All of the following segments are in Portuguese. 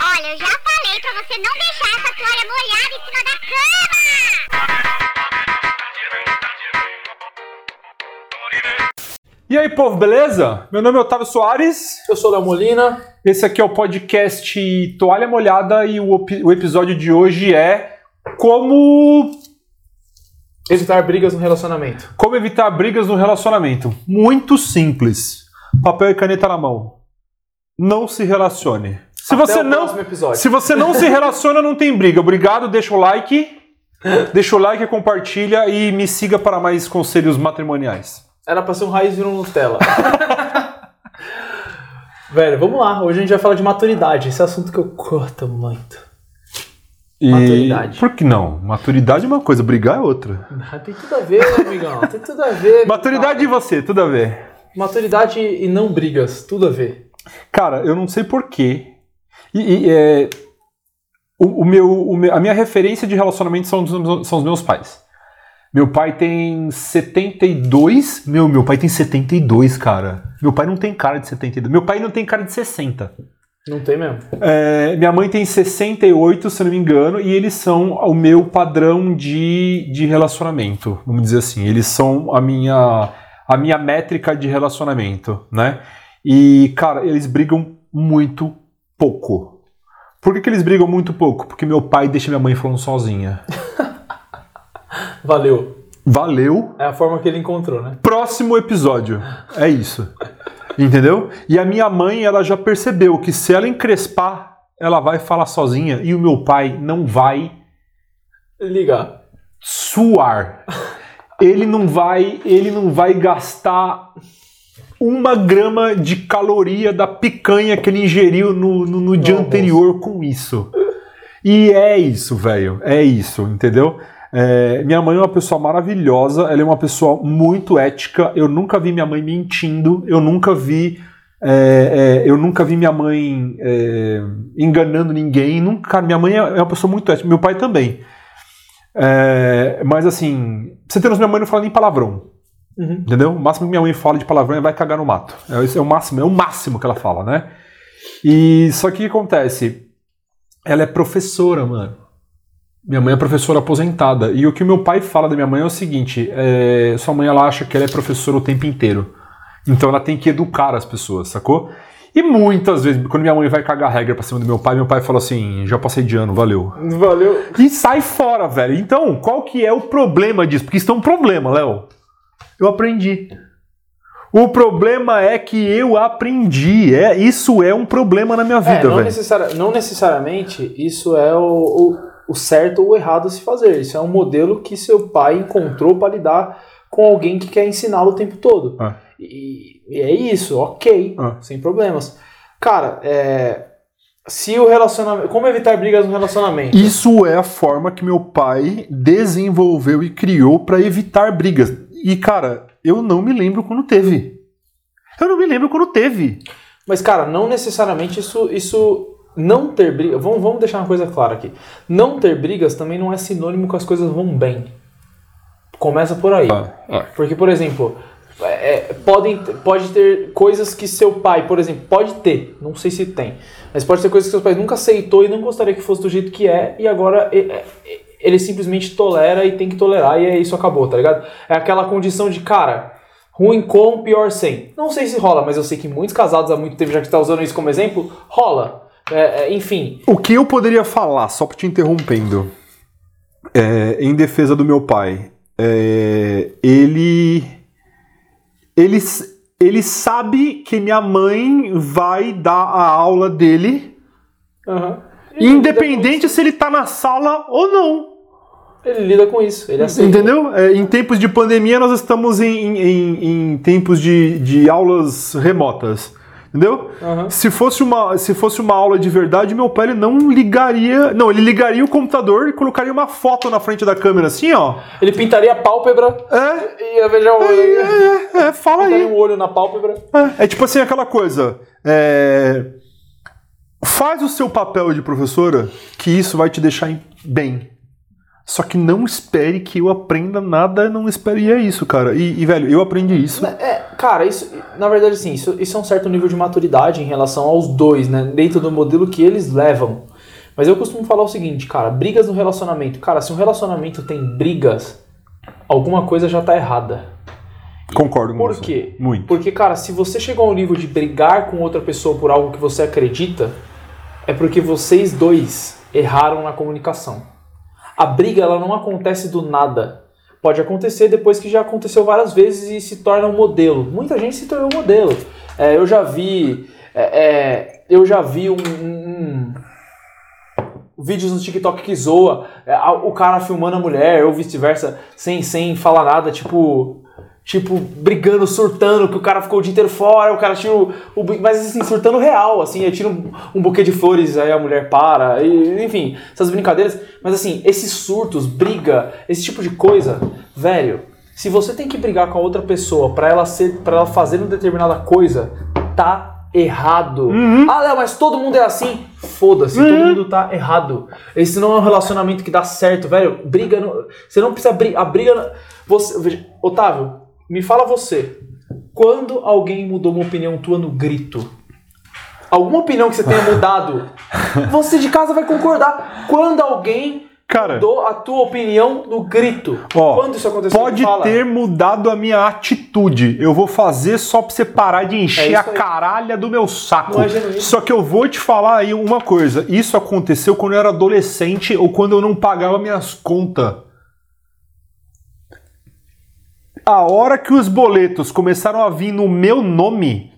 Olha, eu já falei pra você não deixar essa toalha molhada em cima da cama! E aí, povo, beleza? Meu nome é Otávio Soares. Eu sou Léo Molina. Esse aqui é o podcast Toalha Molhada e o, o episódio de hoje é como Evitar brigas no relacionamento. como evitar brigas no relacionamento. Muito simples. Papel e caneta na mão. Não se relacione. Se Até você não. Se você não se relaciona, não tem briga. Obrigado, deixa o like. Deixa o like, compartilha e me siga para mais conselhos matrimoniais. Era pra ser um raiz virou Nutella. Velho, vamos lá. Hoje a gente vai falar de maturidade. Esse assunto que eu curto muito. E- Maturidade. Por que não? Maturidade é uma coisa, brigar é outra. Tem tudo a ver, amigão. Tem tudo a ver. Maturidade e você, tudo a ver. Maturidade e não brigas. Tudo a ver. Cara, eu não sei porquê. E, e, é, o, o meu, o meu- a minha referência de relacionamento são, os- são os meus pais. Meu pai tem 72. Meu, meu pai tem 72, cara. Meu pai não tem cara de 72. Meu pai não tem cara de 60. Não tem mesmo. É, minha mãe tem 68, se não me engano, e eles são o meu padrão de, de relacionamento, vamos dizer assim. Eles são a minha, a minha métrica de relacionamento, né? E, cara, eles brigam muito pouco. Por que, que eles brigam muito pouco? Porque meu pai deixa minha mãe falando sozinha. Valeu. Valeu, É a forma que ele encontrou, né? próximo episódio. É isso. Entendeu? E a minha mãe, ela já percebeu que se ela encrespar, ela vai falar sozinha e o meu pai não vai Liga. suar. Ele não vai, ele não vai gastar uma grama de caloria da picanha que ele ingeriu no, no, no dia anterior com isso. E é isso, velho. É isso, entendeu? É, minha mãe é uma pessoa maravilhosa, ela é uma pessoa muito ética. Eu nunca vi minha mãe mentindo, eu nunca vi. é, é, eu nunca vi minha mãe é, enganando ninguém. Nunca, minha mãe é uma pessoa muito ética, meu pai também. É, mas assim, você noção, minha mãe não fala nem palavrão. Uhum. Entendeu? O máximo que minha mãe fala de palavrão é vai cagar no mato. É, esse é o máximo, é o máximo que ela fala, né? E só que o que acontece? Ela é professora, mano. Minha mãe é professora aposentada. E o que meu pai fala da minha mãe é o seguinte: é, sua mãe ela acha que ela é professora o tempo inteiro. Então ela tem que educar as pessoas, sacou? E muitas vezes, quando minha mãe vai cagar regra pra cima do meu pai, meu pai fala assim: já passei de ano, valeu. Valeu. E sai fora, velho. Então, qual que é o problema disso? Porque isso é um problema, Léo. Eu aprendi. O problema é que eu aprendi. É, isso é um problema na minha É, vida, não, velho. necessari- não necessariamente isso é o, o, o certo ou o errado a se fazer. Isso é um modelo que seu pai encontrou para lidar com alguém que quer ensiná-lo o tempo todo. Ah. E, e é isso, ok, Ah. sem problemas. Cara, é, se o relacionamento. Como evitar brigas no relacionamento? Isso é a forma que meu pai desenvolveu e criou pra evitar brigas. E, cara, eu não me lembro quando teve. Eu não me lembro quando teve. Mas, cara, não necessariamente isso. isso não ter brigas. Vamos, vamos deixar uma coisa clara aqui. Não ter brigas também não é sinônimo que as coisas vão bem. Começa por aí. Porque, por exemplo, é, podem, pode ter coisas que seu pai, por exemplo, pode ter, não sei se tem, mas pode ter coisas que seus pais nunca aceitou e não gostaria que fosse do jeito que é, e agora é, é, ele simplesmente tolera e tem que tolerar, e é isso, acabou, tá ligado? É aquela condição de, cara, ruim com, pior sem. Não sei se rola, mas eu sei que muitos casados há muito tempo, já que tá usando isso como exemplo, rola. É, é, enfim, O que eu poderia falar, só te interrompendo, é, em defesa do meu pai, é, ele, ele, ele sabe que minha mãe vai dar a aula dele, aham. independente se ele tá na sala ou não. Ele lida com isso, ele aceita. Entendeu? É, em tempos de pandemia, nós estamos em, em, em tempos de, de aulas remotas. Entendeu? Aham. Se, fosse uma, se fosse uma aula de verdade, meu pai ele não ligaria. Não, ele ligaria o computador e colocaria uma foto na frente da câmera, assim, ó. Ele pintaria a pálpebra É, e ia beijar o olho. é, é, fala Pintaria aí. um olho na pálpebra. É, é tipo assim, aquela coisa. é, faz o seu papel de professora, que isso vai te deixar em- bem. Só que não espere que eu aprenda nada, não espere. E é isso, cara. E, e, velho, eu aprendi isso. É, cara, isso, na verdade, sim, isso, isso é um certo nível de maturidade em relação aos dois, né? Dentro do modelo que eles levam. Mas eu costumo falar o seguinte, cara, brigas no relacionamento. Cara, se um relacionamento tem brigas, alguma coisa já tá errada. Concordo com Por você. quê? Muito. Porque, cara, se você chegou ao nível de brigar com outra pessoa por algo que você acredita, é porque vocês dois erraram na comunicação. A briga ela não acontece do nada. Pode acontecer depois que já aconteceu várias vezes e se torna um modelo. Muita gente se tornou um modelo. É, eu já vi. É, é, eu já vi um, um, vídeos no TikTok que zoa é, o cara filmando a mulher ou vice-versa sem, sem falar nada, tipo tipo, brigando, surtando, que o cara ficou o dia inteiro fora, o cara tira o. o mas assim, surtando real, assim, aí tira um, um, buquê de flores, aí a mulher para, e, enfim, essas brincadeiras. Mas assim, esses surtos, briga, esse tipo de coisa, velho, se você tem que brigar com a outra pessoa para ela ser, para ela fazer uma determinada coisa, tá errado. Uhum. Ah, Léo, mas todo mundo é assim. Foda-se, uhum. todo mundo tá errado. Esse não é um relacionamento que dá certo, velho. Briga, no, você não precisa brigar. A briga, você, Otávio, me fala você, quando alguém mudou uma opinião tua no grito? Alguma opinião que você tenha mudado, você de casa vai concordar. Quando alguém Cara, mudou a tua opinião no grito. Ó, Quando isso aconteceu? Pode ter mudado a minha atitude. Eu vou fazer só pra você parar de encher é a caralha do meu saco. É só que eu vou te falar aí uma coisa. Isso aconteceu quando eu era adolescente ou quando eu não pagava minhas contas. A hora que os boletos começaram a vir no meu nome.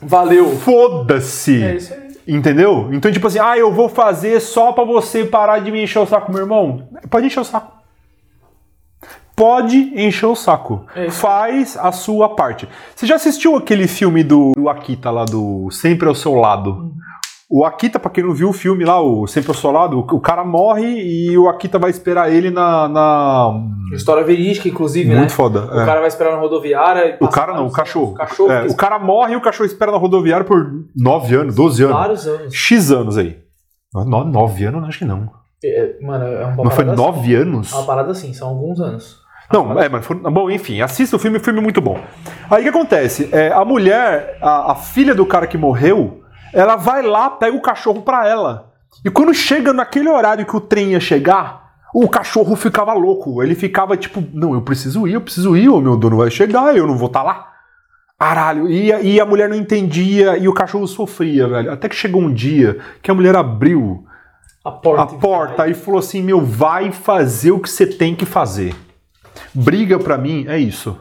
Valeu. Foda-se. É isso aí. Entendeu? Então, tipo assim, ah, eu vou fazer só pra você parar de me encher o saco, meu irmão. Pode encher o saco. Pode encher o saco. É Faz a sua parte. Você já assistiu aquele filme do, do Akita lá, do Sempre ao Seu Lado? Uhum. O Akita, pra quem não viu o filme lá, o Sempre ao Solado, o cara morre e o Akita vai esperar ele na. na... História verídica, inclusive, Muito né? foda. O é. cara vai esperar na rodoviária. o cara não, o cachorro. O, cachorro é, o cara morre e o cachorro espera na rodoviária por 9 anos, 12 anos. Vários anos. X anos aí. 9 anos, acho que não. É, mano, é uma Não foi 9 assim. anos? É uma parada assim, são alguns anos. Não, é, mas foi, bom, enfim, assista o filme, o filme é muito bom. Aí o que acontece? É, a mulher, a, a filha do cara que morreu, ela vai lá, pega o cachorro para ela. E quando chega naquele horário que o trem ia chegar, o cachorro ficava louco. Ele ficava tipo, não, eu preciso ir, eu preciso ir, o meu dono vai chegar, eu não vou estar tá lá. Caralho, e, e a mulher não entendia e o cachorro sofria, velho. Até que chegou um dia que a mulher abriu a porta, a porta e falou assim: Meu, vai fazer o que você tem que fazer. Briga pra mim é isso.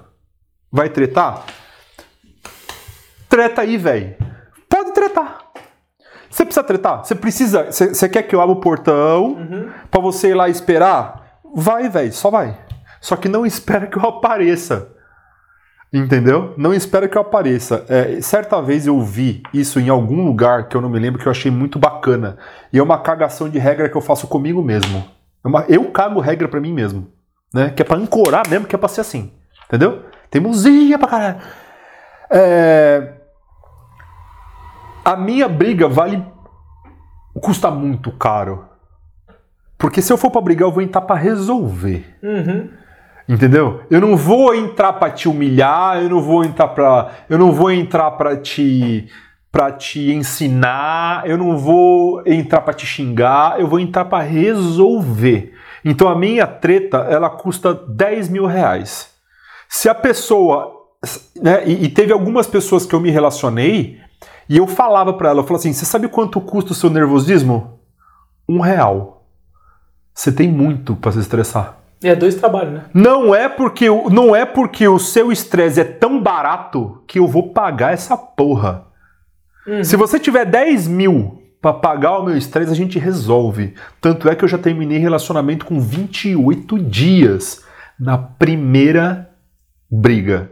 Vai tretar? Treta aí, velho. Pode tretar. Você precisa tretar? Você precisa. Você quer que eu abra o portão uhum. para você ir lá esperar? Vai, velho, só vai. Só que não espera que eu apareça. Entendeu? Não espera que eu apareça. É, certa vez eu vi isso em algum lugar que eu não me lembro que eu achei muito bacana. E é uma cagação de regra que eu faço comigo mesmo. É uma, eu cago regra para mim mesmo. Né? Que é pra ancorar mesmo, que é pra ser assim. Entendeu? Teimosia pra caralho. É, a minha briga vale. custa muito caro. Porque se eu for para brigar, eu vou entrar para resolver. Uhum. Entendeu? Eu não vou entrar para te humilhar, eu não vou entrar para, eu não vou entrar para te para te ensinar, eu não vou entrar para te xingar, eu vou entrar para resolver. Então a minha treta ela custa 10 mil reais. Se a pessoa, né, e, e teve algumas pessoas que eu me relacionei e eu falava para ela, eu falava assim, você sabe quanto custa o seu nervosismo? Um real. Você tem muito para se estressar. É dois trabalhos, né? Não é porque não é porque o seu estresse é tão barato que eu vou pagar essa porra. Uhum. Se você tiver 10 mil para pagar o meu estresse, a gente resolve. Tanto é que eu já terminei relacionamento com 28 dias na primeira briga.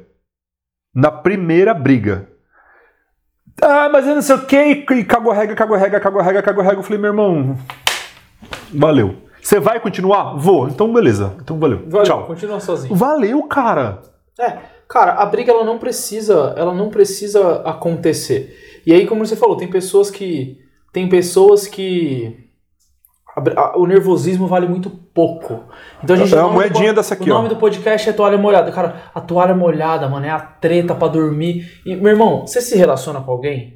Na primeira briga. Ah, mas eu não sei o que, e cagou regra, cagou regra, cagou regra, cagou regra. Eu falei, meu irmão, valeu. Você vai continuar? Vou. Então, beleza. Então, valeu. valeu Tchau. Continua sozinho. Valeu, cara. É, cara, a briga ela não precisa, ela não precisa acontecer. E aí, como você falou, tem pessoas que tem pessoas que O nervosismo vale muito pouco. Então a gente É a o nome do moedinha po- dessa aqui, O nome ó. do podcast é toalha molhada. Cara, a toalha molhada, mano, é a treta pra dormir. E, meu irmão, você se relaciona com alguém?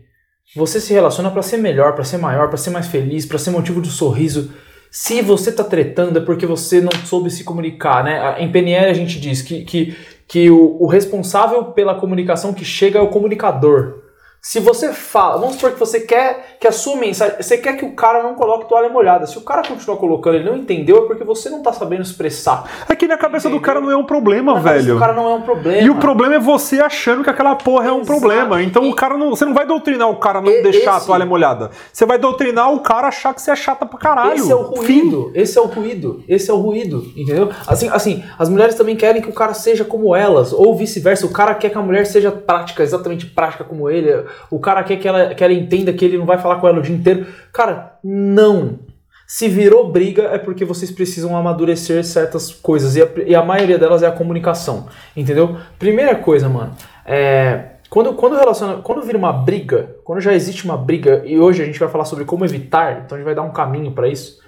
Você se relaciona pra ser melhor, pra ser maior, pra ser mais feliz, pra ser motivo de sorriso. Se você tá tretando é porque você não soube se comunicar, né? Em PNL a gente diz que, que, que o, o responsável pela comunicação que chega é o comunicador. Se você fala, vamos supor que você quer que a sua mensagem, você quer que o cara não coloque toalha molhada. Se o cara continuar colocando, ele não entendeu, é porque você não tá sabendo expressar. Aqui na cabeça do Entendeu? cara não é um problema, Na cabeça velho. do cara não é um problema. E o problema é você achando que aquela porra é um Exato. problema. Então E- o cara não. Você não vai doutrinar o cara a não E- deixar a esse- toalha molhada. Você vai doutrinar o cara a achar que você é chata pra caralho. Esse é o Fim. ruído, esse é o ruído, esse é o ruído, entendeu? Assim, assim, as mulheres também querem que o cara seja como elas, ou vice-versa. O cara quer que a mulher seja prática, exatamente prática como ele. O cara quer que ela, que ela entenda que ele não vai falar com ela o dia inteiro. Cara, não. Se virou briga é porque vocês precisam amadurecer certas coisas. E a, e a maioria delas é a comunicação. Entendeu? Primeira coisa, mano. É, quando, quando, relaciona, quando vira uma briga, quando já existe uma briga, e hoje a gente vai falar sobre como evitar, então a gente vai dar um caminho pra isso.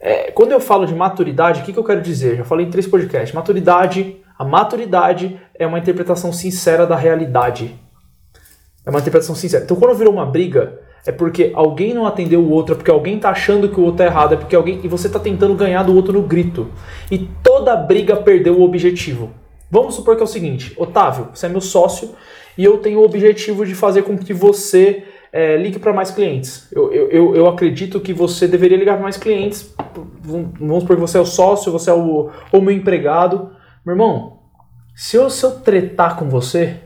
É, quando eu falo de maturidade, o que, que eu quero dizer? Já falei em três podcasts. Maturidade, a maturidade é uma interpretação sincera da realidade. É uma interpretação sincera. Então quando virou uma briga, é porque alguém não atendeu o outro, é porque alguém tá achando que o outro é errado, é porque alguém. E você tá tentando ganhar do outro no grito. E toda briga perdeu o objetivo. Vamos supor que é o seguinte, Otávio, você é meu sócio e eu tenho o objetivo de fazer com que você é, ligue para mais clientes. Eu, eu, eu, acredito que você deveria ligar para mais clientes. Vamos supor que você é o sócio, você é o, o meu empregado. Meu irmão, se eu, se eu tretar com você,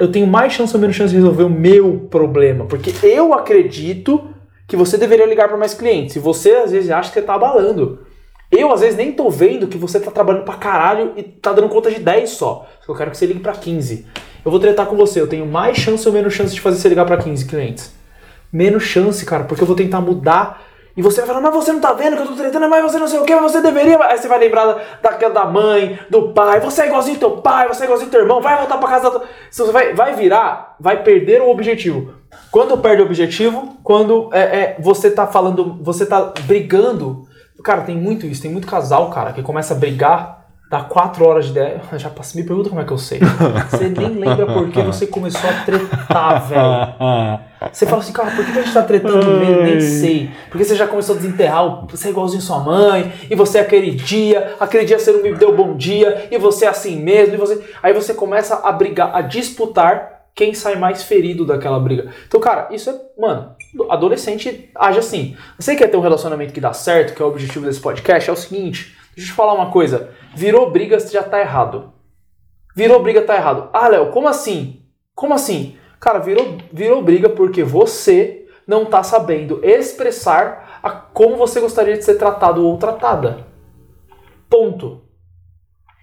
eu tenho mais chance ou menos chance de resolver o meu problema. Porque eu acredito que você deveria ligar para mais clientes. E você às vezes acha que você tá abalando. Eu às vezes nem tô vendo que você tá trabalhando pra caralho e tá dando conta de 10 só. Eu quero que você ligue pra 15. Eu vou tretar com você, eu tenho mais chance ou menos chance de fazer você ligar pra 15 clientes. Menos chance, cara, porque eu vou tentar mudar. E você vai falar, mas você não tá vendo que eu tô tretando, mas você não sei o que, mas você deveria. Aí você vai lembrar da- daquela da mãe, do pai, você é igualzinho teu pai, você é igualzinho teu irmão, vai voltar pra casa da Você vai, vai virar, vai perder o objetivo. Quando perde o objetivo, quando é, é, você tá falando, você tá brigando. Cara, tem muito isso, tem muito casal, cara, que começa a brigar, dá quatro horas de ideia. Já passei, me pergunta como é que eu sei. Você nem lembra por que você começou a tretar, velho. Você fala assim, cara, por que a gente tá tretando mesmo? Nem sei. Porque você já começou a desenterrar, o- você é igualzinho sua mãe, e você é aquele dia, aquele dia você não me deu bom dia, e você é assim mesmo, e você. Aí você começa a brigar, a disputar quem sai mais ferido daquela briga. Então, cara, isso é. Mano, adolescente age assim. Você quer ter um relacionamento que dá certo, que é o objetivo desse podcast, é o seguinte. Deixa eu te falar uma coisa. Virou briga, você já tá errado. Virou briga, tá errado. Ah, Léo, como assim? Como assim? Cara, virou, virou briga porque você não tá sabendo expressar a como você gostaria de ser tratado ou tratada. Ponto.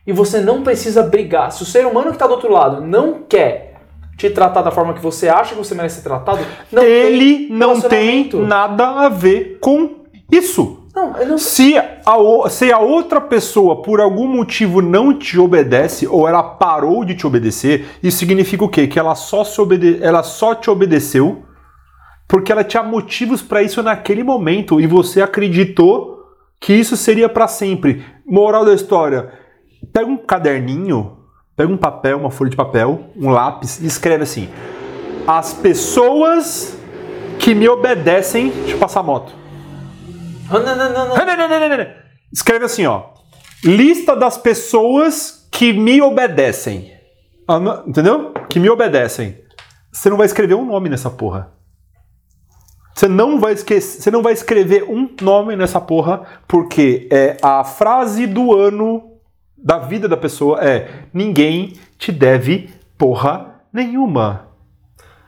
E você não precisa brigar. Se o ser humano que tá do outro lado não quer te tratar da forma que você acha que você merece ser tratado, não Ele tem não tem nada a ver com isso. Ele não Se a, se a outra pessoa, por algum motivo, não te obedece, ou ela parou de te obedecer, isso significa o quê? Que ela só, se obede ela só te obedeceu porque ela tinha motivos para isso naquele momento e você acreditou que isso seria para sempre. Moral da história: pega um caderninho, pega um papel, uma folha de papel, um lápis e escreve assim: As pessoas que me obedecem. Deixa eu passar a moto. Não, não, não, não. Não, não, não, não, não, não. Escreve assim, ó. Lista das pessoas que me obedecem. Entendeu? Que me obedecem. Você não vai escrever um nome nessa porra. Você não vai esquecer, você não vai escrever um nome nessa porra, porque é a frase do ano da vida da pessoa é ninguém te deve porra nenhuma.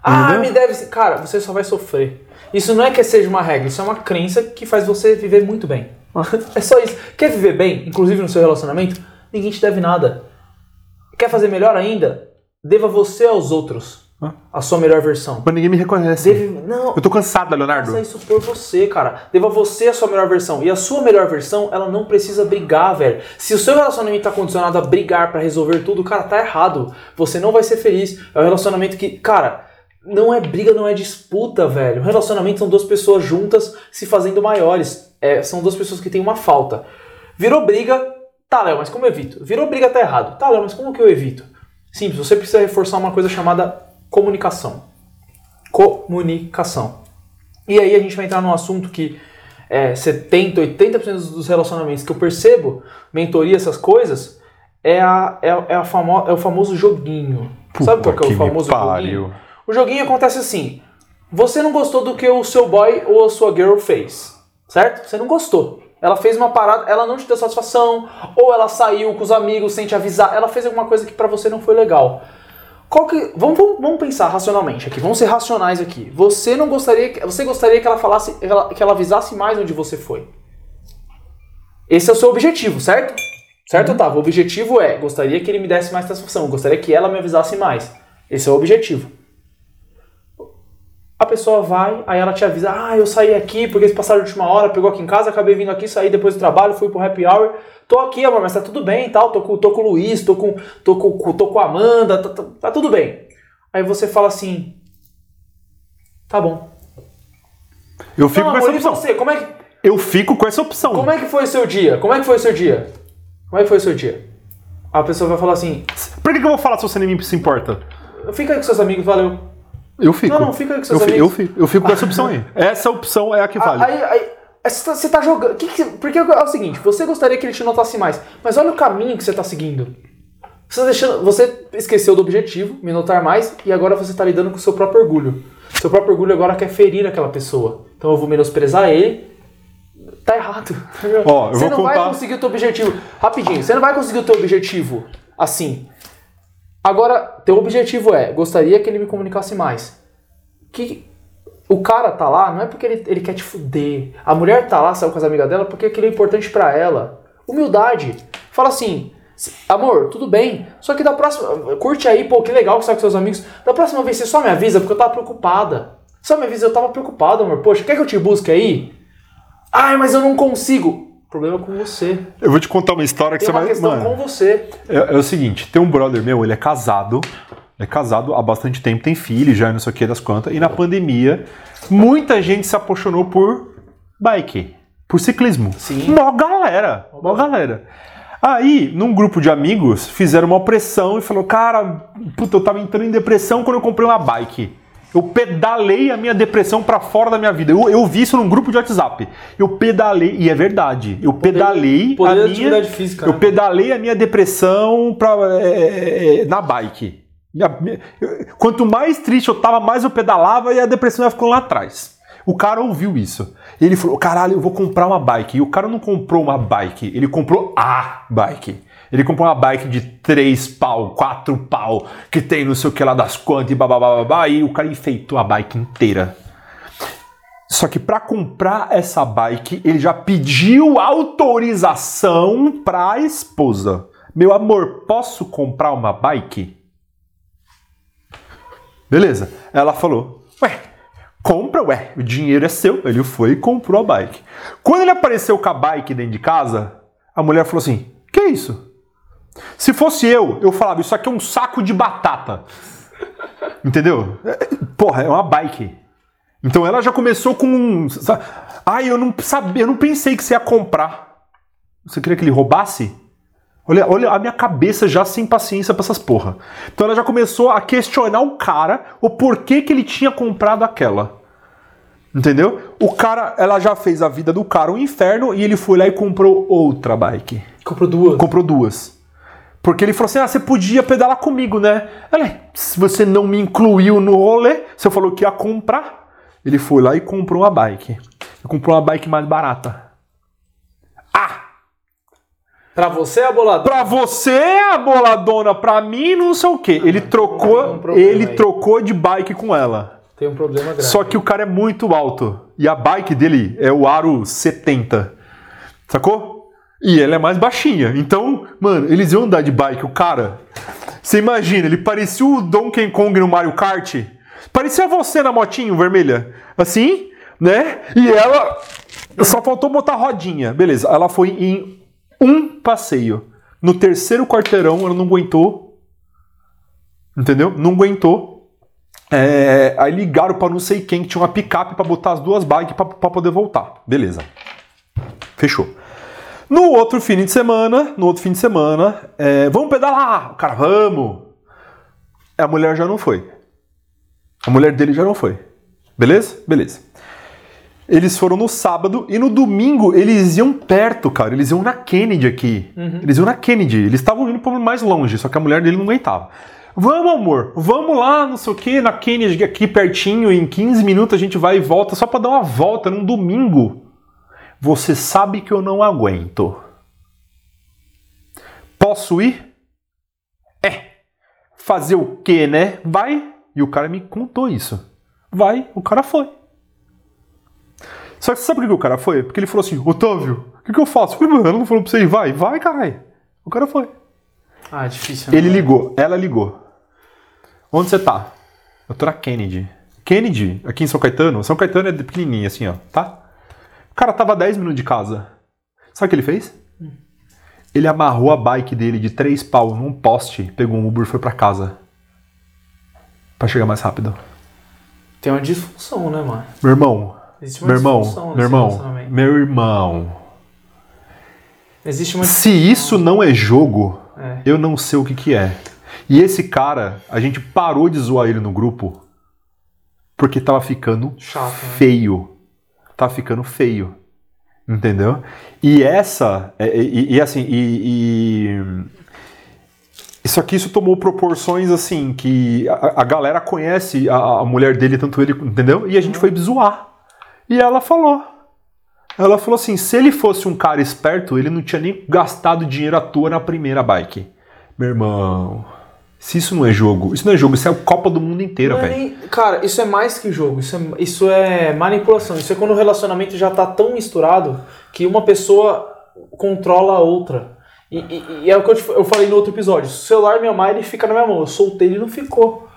Ah, Entendeu? me deve. Cara, você só vai sofrer. Isso não é que seja uma regra, isso é uma crença que faz você viver muito bem. É só isso. Quer viver bem, inclusive no seu relacionamento? Ninguém te deve nada. Quer fazer melhor ainda? Deva você aos outros a sua melhor versão. Mas ninguém me reconhece. Deve. Não, Eu tô cansado, Leonardo. Faça isso por você, cara. Deva você a sua melhor versão. E a sua melhor versão, ela não precisa brigar, velho. Se o seu relacionamento tá condicionado a brigar pra resolver tudo, cara, tá errado. Você não vai ser feliz. É um relacionamento que, cara, Não é briga, não é disputa, velho. Relacionamento são duas pessoas juntas se fazendo maiores. É, são duas pessoas que têm uma falta. Virou briga, tá, Léo, mas como eu evito? Virou briga, tá errado. Tá, Léo, mas como que eu evito? Simples, você precisa reforçar uma coisa chamada comunicação. Comunicação. E aí a gente vai entrar num assunto que é, 70, 80% dos relacionamentos que eu percebo, mentoria, essas coisas, é, a, é, é, a famo, é o famoso joguinho. Puta Sabe qual que é o famoso joguinho? O joguinho acontece assim: você não gostou do que o seu boy ou a sua girl fez, certo? Você não gostou. Ela fez uma parada, ela não te deu satisfação, ou ela saiu com os amigos sem te avisar, ela fez alguma coisa que para você não foi legal. Qual que, vamos, vamos, vamos, pensar racionalmente aqui, vamos ser racionais aqui. Você não gostaria, você gostaria que ela falasse, que ela avisasse mais onde você foi? Esse é o seu objetivo, certo? Certo, uhum. Otávio? O objetivo é, gostaria que ele me desse mais satisfação, gostaria que ela me avisasse mais. Esse é o objetivo. A pessoa vai, aí ela te avisa, ah, eu saí aqui porque eles passaram a última hora, pegou aqui em casa, acabei vindo aqui, saí depois do trabalho, fui pro happy hour, tô aqui, amor, mas tá tudo bem e tal, tô com, tô com o Luiz, tô com, tô com, tô com a Amanda, tá, tá, tá tudo bem. Aí você fala assim, tá bom. Eu fico Não, com amor, essa opção. Você, como é que... Eu fico com essa opção. Como é que foi o seu dia? Como é que foi o seu dia? Como é que foi o seu dia? A pessoa vai falar assim... Por que, que eu vou falar se você nem se importa? Fica aí com seus amigos, valeu. Eu fico. Não, não, fica aí com seus eu amigos. eu fico, eu fico com essa opção aí. Essa opção é a que vale. Aí, aí, você tá, tá jogando. Que que, porque é o seguinte, você gostaria que ele te notasse mais, mas olha o caminho que você tá seguindo. Você, tá deixando, você esqueceu do objetivo, me notar mais, e agora você tá lidando com o seu próprio orgulho. Seu próprio orgulho agora quer ferir aquela pessoa. Então eu vou menosprezar ele. Tá errado. Ó, você não contar... vai conseguir o teu objetivo. Rapidinho, você não vai conseguir o teu objetivo assim. Agora, teu objetivo é, gostaria que ele me comunicasse mais. Que o cara tá lá não é porque ele, ele quer te fuder. A mulher tá lá, saiu com as amigas dela, porque aquilo é importante para ela. Humildade. Fala assim, amor, tudo bem, só que da próxima. Curte aí, pô, que legal que sai com seus amigos. Da próxima vez você só me avisa, porque eu tava preocupada. Só me avisa, eu tava preocupado, amor. Poxa, quer que eu te busque aí? Ai, mas eu não consigo problema com você. Eu vou te contar uma história que tem você vai. questão Mano, com você. É, é, o seguinte: tem um brother meu, ele é casado. É casado há bastante tempo, tem filho já, não sei o que das quantas. E na pandemia, muita gente se apaixonou por bike, por ciclismo. Sim. Mó galera, mó galera. Aí, num grupo de amigos, fizeram uma pressão e falou: Cara, puta, eu tava entrando em depressão quando eu comprei uma bike. Eu pedalei a minha depressão para fora da minha vida. Eu, eu, vi isso num grupo de WhatsApp. Eu pedalei, e é verdade. Eu pedalei poder a minha, física, eu né? pedalei a minha depressão pra, é, é, é na bike. Quanto mais triste eu tava, mais eu pedalava e a depressão ia ficando lá atrás. O cara ouviu isso. E ele falou: caralho, eu vou comprar uma bike. E o cara não comprou uma bike, ele comprou a bike. Ele comprou uma bike de 3 pau, 4 pau, que tem não sei o que lá das quantas e babá, e o cara enfeitou a bike inteira. Só que para comprar essa bike, ele já pediu autorização para a esposa. Meu amor, posso comprar uma bike? Beleza. Ela falou: Ué, compra, ué, o dinheiro é seu. Ele foi e comprou a bike. Quando ele apareceu com a bike dentro de casa, a mulher falou assim: Que isso? Se fosse eu, eu falava, isso aqui é um saco de batata. Entendeu? Porra, é uma bike. Então ela já começou com. Ai, eu não sabia, eu não pensei que você ia comprar. Você queria que ele roubasse? Olha, olha a minha cabeça já sem paciência pra essas porra. Então ela já começou a questionar o cara o porquê que ele tinha comprado aquela. Entendeu? O cara, ela já fez a vida do cara um inferno e ele foi lá e comprou outra bike. Comprou duas. Comprou duas. Porque ele falou assim: ah, você podia pedalar comigo, né? Ela, se você não me incluiu no rolê, você falou que ia comprar. Ele foi lá e comprou uma bike. Ele comprou uma bike mais barata. Ah! Pra você é a boladona. Pra você é a boladona, pra mim não sei o quê. Ele trocou, um ele aí. trocou de bike com ela. Tem um problema grave. Só que o cara é muito alto. E a bike dele é o aro 70. Sacou? E ela é mais baixinha. Então, mano, eles iam andar de bike. O cara. Você imagina, ele parecia o Donkey Kong no Mario Kart. Parecia você na motinho vermelha. Assim, né? E ela. Só faltou botar rodinha. Beleza. Ela foi em um passeio. No terceiro quarteirão, ela não aguentou. Entendeu? Não aguentou. É, aí ligaram pra não sei quem que tinha uma picape pra botar as duas bikes pra poder voltar. Beleza. Fechou. No outro fim de semana, no outro fim de semana, é, vamos pedalar! O cara, vamos! A mulher já não foi. A mulher dele já não foi. Beleza? Beleza. Eles foram no sábado e no domingo eles iam perto, cara. Eles iam na Kennedy aqui. Eles iam na Kennedy. Eles estavam indo para mais longe, só que a mulher dele não aguentava. Vamos, amor, vamos lá, não sei o que, na Kennedy aqui pertinho, em 15 minutos a gente vai e volta só para dar uma volta num domingo. Você sabe que eu não aguento. Posso ir? É. Fazer o quê, né? Vai. E o cara me contou isso. Vai, o cara foi. Só que sabe por que o cara foi? Porque ele falou assim, Otávio, o que, que eu faço? Eu falei, mano, ela não falou pra você ir, vai, vai, caralho. O cara foi. Ah, é difícil. né? Ele ligou, ela ligou. Onde você tá? Eu tô na Kennedy. Kennedy, aqui em São Caetano. São Caetano é pequenininho assim, ó, tá? O cara tava a 10 minutos de casa. Sabe o que ele fez? Ele amarrou a bike dele de três pau num poste, pegou um Uber e foi pra casa. Pra chegar mais rápido. Tem uma disfunção, né, mano? Meu irmão, Existe uma meu irmão, meu irmão, meu irmão. Existe uma Se isso não é jogo, É. eu não sei o que que é. E esse cara, a gente parou de zoar ele no grupo porque tava ficando Chato, né? Tá ficando feio. Entendeu? E essa. é- é- E, e assim, e, e- Isso aqui isso tomou proporções assim que a, a galera conhece a, a mulher dele, tanto ele, entendeu? E a gente foi zoar. E ela falou. Ela falou assim: se ele fosse um cara esperto, ele não tinha nem gastado dinheiro à toa na primeira bike. Meu irmão, se isso não é jogo, isso não é jogo, isso é a Copa do Mundo inteira, é velho. nem- Cara, isso é mais que jogo, isso é, isso é manipulação. Isso é quando o relacionamento já tá tão misturado que uma pessoa controla a outra. E, e- e é o que eu, te- eu falei no outro episódio. Se o celular me amar, ele fica na minha mão. Eu soltei, ele não ficou.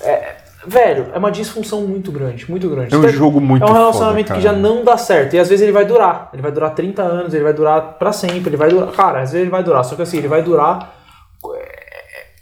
É, velho, é uma disfunção muito grande, muito grande. É um Isso jogo muito É um foda, relacionamento que já não dá certo. E às vezes ele vai durar. Ele vai durar 30 anos, ele vai durar pra sempre, ele vai durar. Cara, às vezes ele vai durar. Só que assim, ele vai durar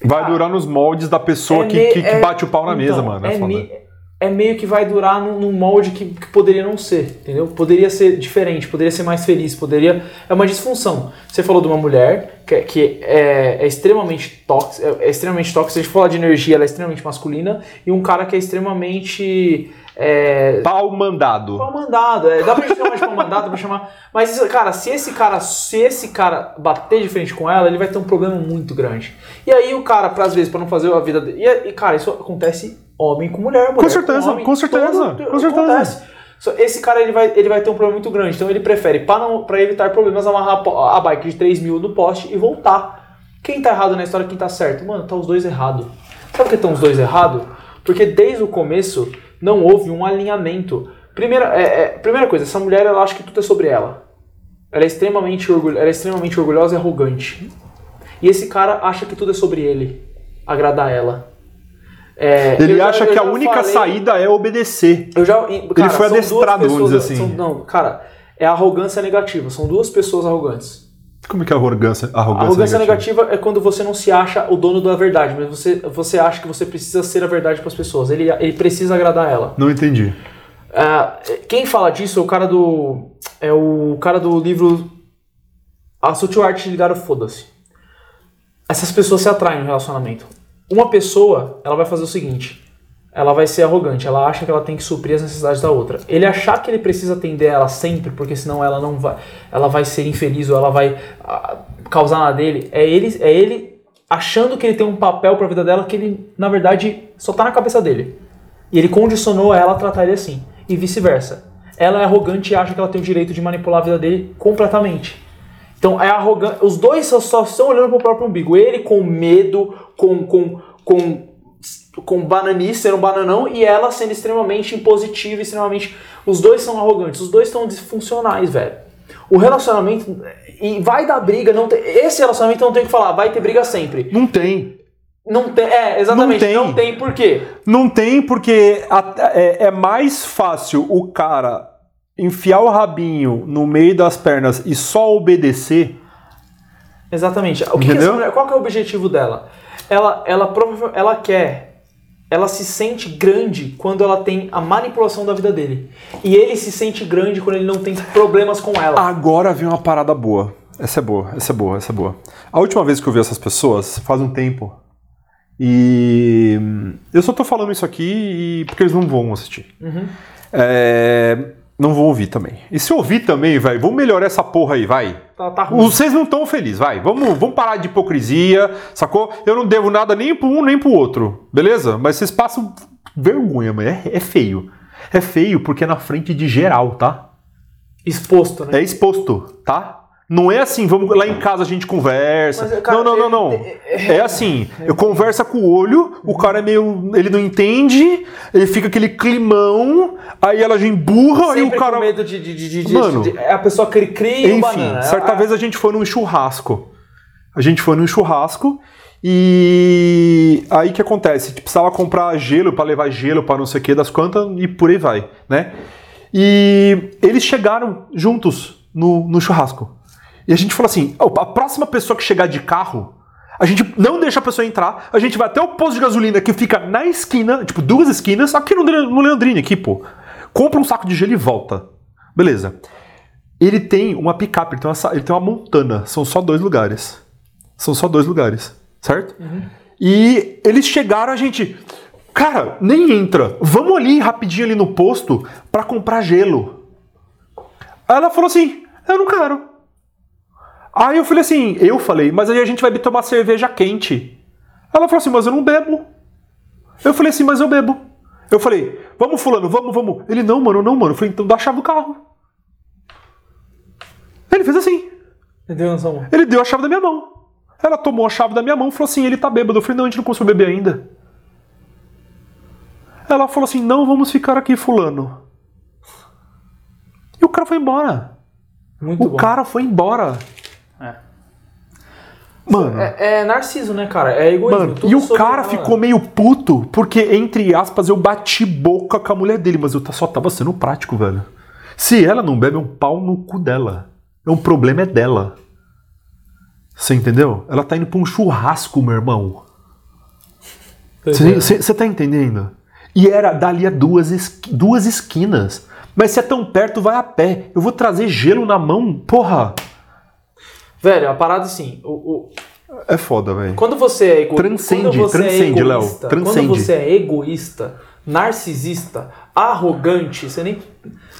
Vai durar nos moldes da pessoa É que, que- que é- bate o pau na então, mesa, mano. É, É, me- é meio que vai durar num, num molde que, que poderia não ser, entendeu? Poderia ser diferente, poderia ser mais feliz, poderia. É uma disfunção. Você falou de uma mulher que, que é, é extremamente tóxica, é, é extremamente tóxica. Se a gente falar de energia, ela é extremamente masculina, e um cara que é extremamente. É, Pau mandado. Pau mandado, é, dá pra gente chamar de pau mandado, dá pra chamar. Mas, cara, se esse cara, se esse cara bater de frente com ela, ele vai ter um problema muito grande. E aí o cara, pra, às vezes, pra não fazer a vida dele. E, cara, isso acontece homem com mulher, mulher certeza, homem, com certeza, todo- com certeza. Acontece. Esse cara ele vai, ele vai ter um problema muito grande. Então ele prefere, pra evitar problemas, amarrar a bike de 3 mil no poste e voltar. Quem tá errado na história, quem tá certo? Mano, tá os dois errados. Sabe por que estão os dois errados? Porque desde o começo não houve um alinhamento. Primeira, é, é, primeira coisa, essa mulher ela acha que tudo é sobre ela. Ela é extremamente, orgulho, ela é extremamente orgulhosa e arrogante. E esse cara acha que tudo é sobre ele. Agradar ela. É, Ele já- acha que a única falei- saída é obedecer. eu já, cara, foi são duas adestrado, vamos pessoas- dizer assim. são- não, cara, é arrogância negativa. São duas pessoas arrogantes. Como é que é a arrogância, A arrogância, arrogância negativa? negativa é quando você não se acha o dono da verdade, mas você, você acha que você precisa ser a verdade para as pessoas. Ele, ele precisa agradar ela. Não entendi. Ah, quem fala disso é o cara do. É o cara do livro A Sutil Arte de Ligar o Foda-se. Essas pessoas se atraem no relacionamento. Uma pessoa, ela vai fazer o seguinte: ela vai ser arrogante, ela acha que ela tem que suprir as necessidades da outra. Ele achar que ele precisa atender ela sempre, porque senão ela não vai, ela vai ser infeliz ou ela vai ah, causar na dele, é ele, é ele achando que ele tem um papel pra vida dela que ele, na verdade, só tá na cabeça dele. E ele condicionou ela a tratar ele assim. E vice-versa. Ela é arrogante e acha que ela tem o direito de manipular a vida dele completamente. Então é arrogante. Os dois só, só estão olhando pro próprio umbigo. Ele com medo, com, com, com, com bananice, sendo um bananão, e ela sendo extremamente impositiva, extremamente. Os dois são arrogantes, os dois estão disfuncionais, velho. O relacionamento. E vai dar briga, não tem, esse relacionamento não tem o que falar, vai ter briga sempre. Não tem. Não tem. É, exatamente. Não tem. Não tem por quê? Não tem porque a- é, é mais fácil o cara enfiar o rabinho no meio das pernas e só obedecer. Exatamente. O que que Entendeu? essa mulher- qual que é o objetivo dela? Ela, ela, prova- ela quer ela se sente grande quando ela tem a manipulação da vida dele. E ele se sente grande quando ele não tem problemas com ela. Agora vem uma parada boa. Essa é boa, essa é boa, essa é boa. A última vez que eu vi essas pessoas, faz um tempo. E eu só tô falando isso aqui porque eles não vão assistir. Uhum. É, não vão ouvir também. E se ouvir também, vai, vamos melhorar essa porra aí, vai. Tá, tá ruim. Vocês não estão felizes, vai. Vamos, vamos parar de hipocrisia, sacou? Eu não devo nada nem pro um nem pro outro, beleza? Mas vocês passam vergonha, mas é, é feio. É feio porque é na frente de geral, tá? Exposto, né? É exposto, tá? Não é assim, vamos lá em casa a gente conversa. Mas, cara, não, não, não, não. é- É assim, eu converso com o olho, o cara é meio. Ele não entende, ele fica aquele climão, aí ela já emburra, aí o cara. com medo de, de, de, Mano. de- é a pessoa cri cria e o Enfim, banana. certa Ah, vez a gente foi num churrasco. A gente foi num churrasco e aí o que acontece? Gente precisava comprar gelo pra levar gelo pra não sei o que das quantas e por aí vai, né? E eles chegaram juntos no, no churrasco. E a gente falou assim: "Ó, a próxima pessoa que chegar de carro, a gente não deixa a pessoa entrar, a gente vai até o posto de gasolina que fica na esquina, tipo duas esquinas, aqui no, no Leandrine, aqui, pô. Compra um saco de gelo e volta. Beleza. Ele tem uma picape, ele tem uma, ele tem uma montana. São só dois lugares. São só dois lugares, certo? E eles chegaram, a gente. Cara, nem entra. Vamos ali rapidinho ali no posto pra comprar gelo. Aí ela falou assim: Eu não quero. Aí eu falei assim: Eu falei, mas aí a gente vai tomar cerveja quente. Ela falou assim: Mas eu não bebo. Eu falei assim: Mas eu bebo. Eu falei: Vamos, Fulano, vamos, vamos. Ele: Não, mano, não, mano. Eu falei: Então dá a chave do carro. Ele fez assim. Entendeu, Samu? Ele deu a chave da minha mão. Ela tomou a chave da minha mão e falou assim: ele tá bêbado. Eu falei: não, a gente não a beber ainda. Ela falou assim: não, vamos ficar aqui, Fulano. E o cara foi embora. Muito o bom. cara foi embora. Mano. É, é narciso, né, cara? É egoísmo. Mano, e o cara ficou meio puto porque, entre aspas, eu bati boca com a mulher dele, mas eu só tava sendo prático, velho. Se ela não bebe, é um pau no cu dela. É um problema é dela. Você entendeu? Ela tá indo pra um churrasco, meu irmão. Pois é. Você tá entendendo? E era dali a duas, esqui- duas esquinas. Mas se é tão perto, vai a pé. Eu vou trazer gelo na mão, porra. Velho, a parada assim, o, o- É foda, velho. quando você é egoísta. Transcende, quando você transcende, é Léo, egoísta, transcende. Quando você é egoísta, narcisista, arrogante, você nem.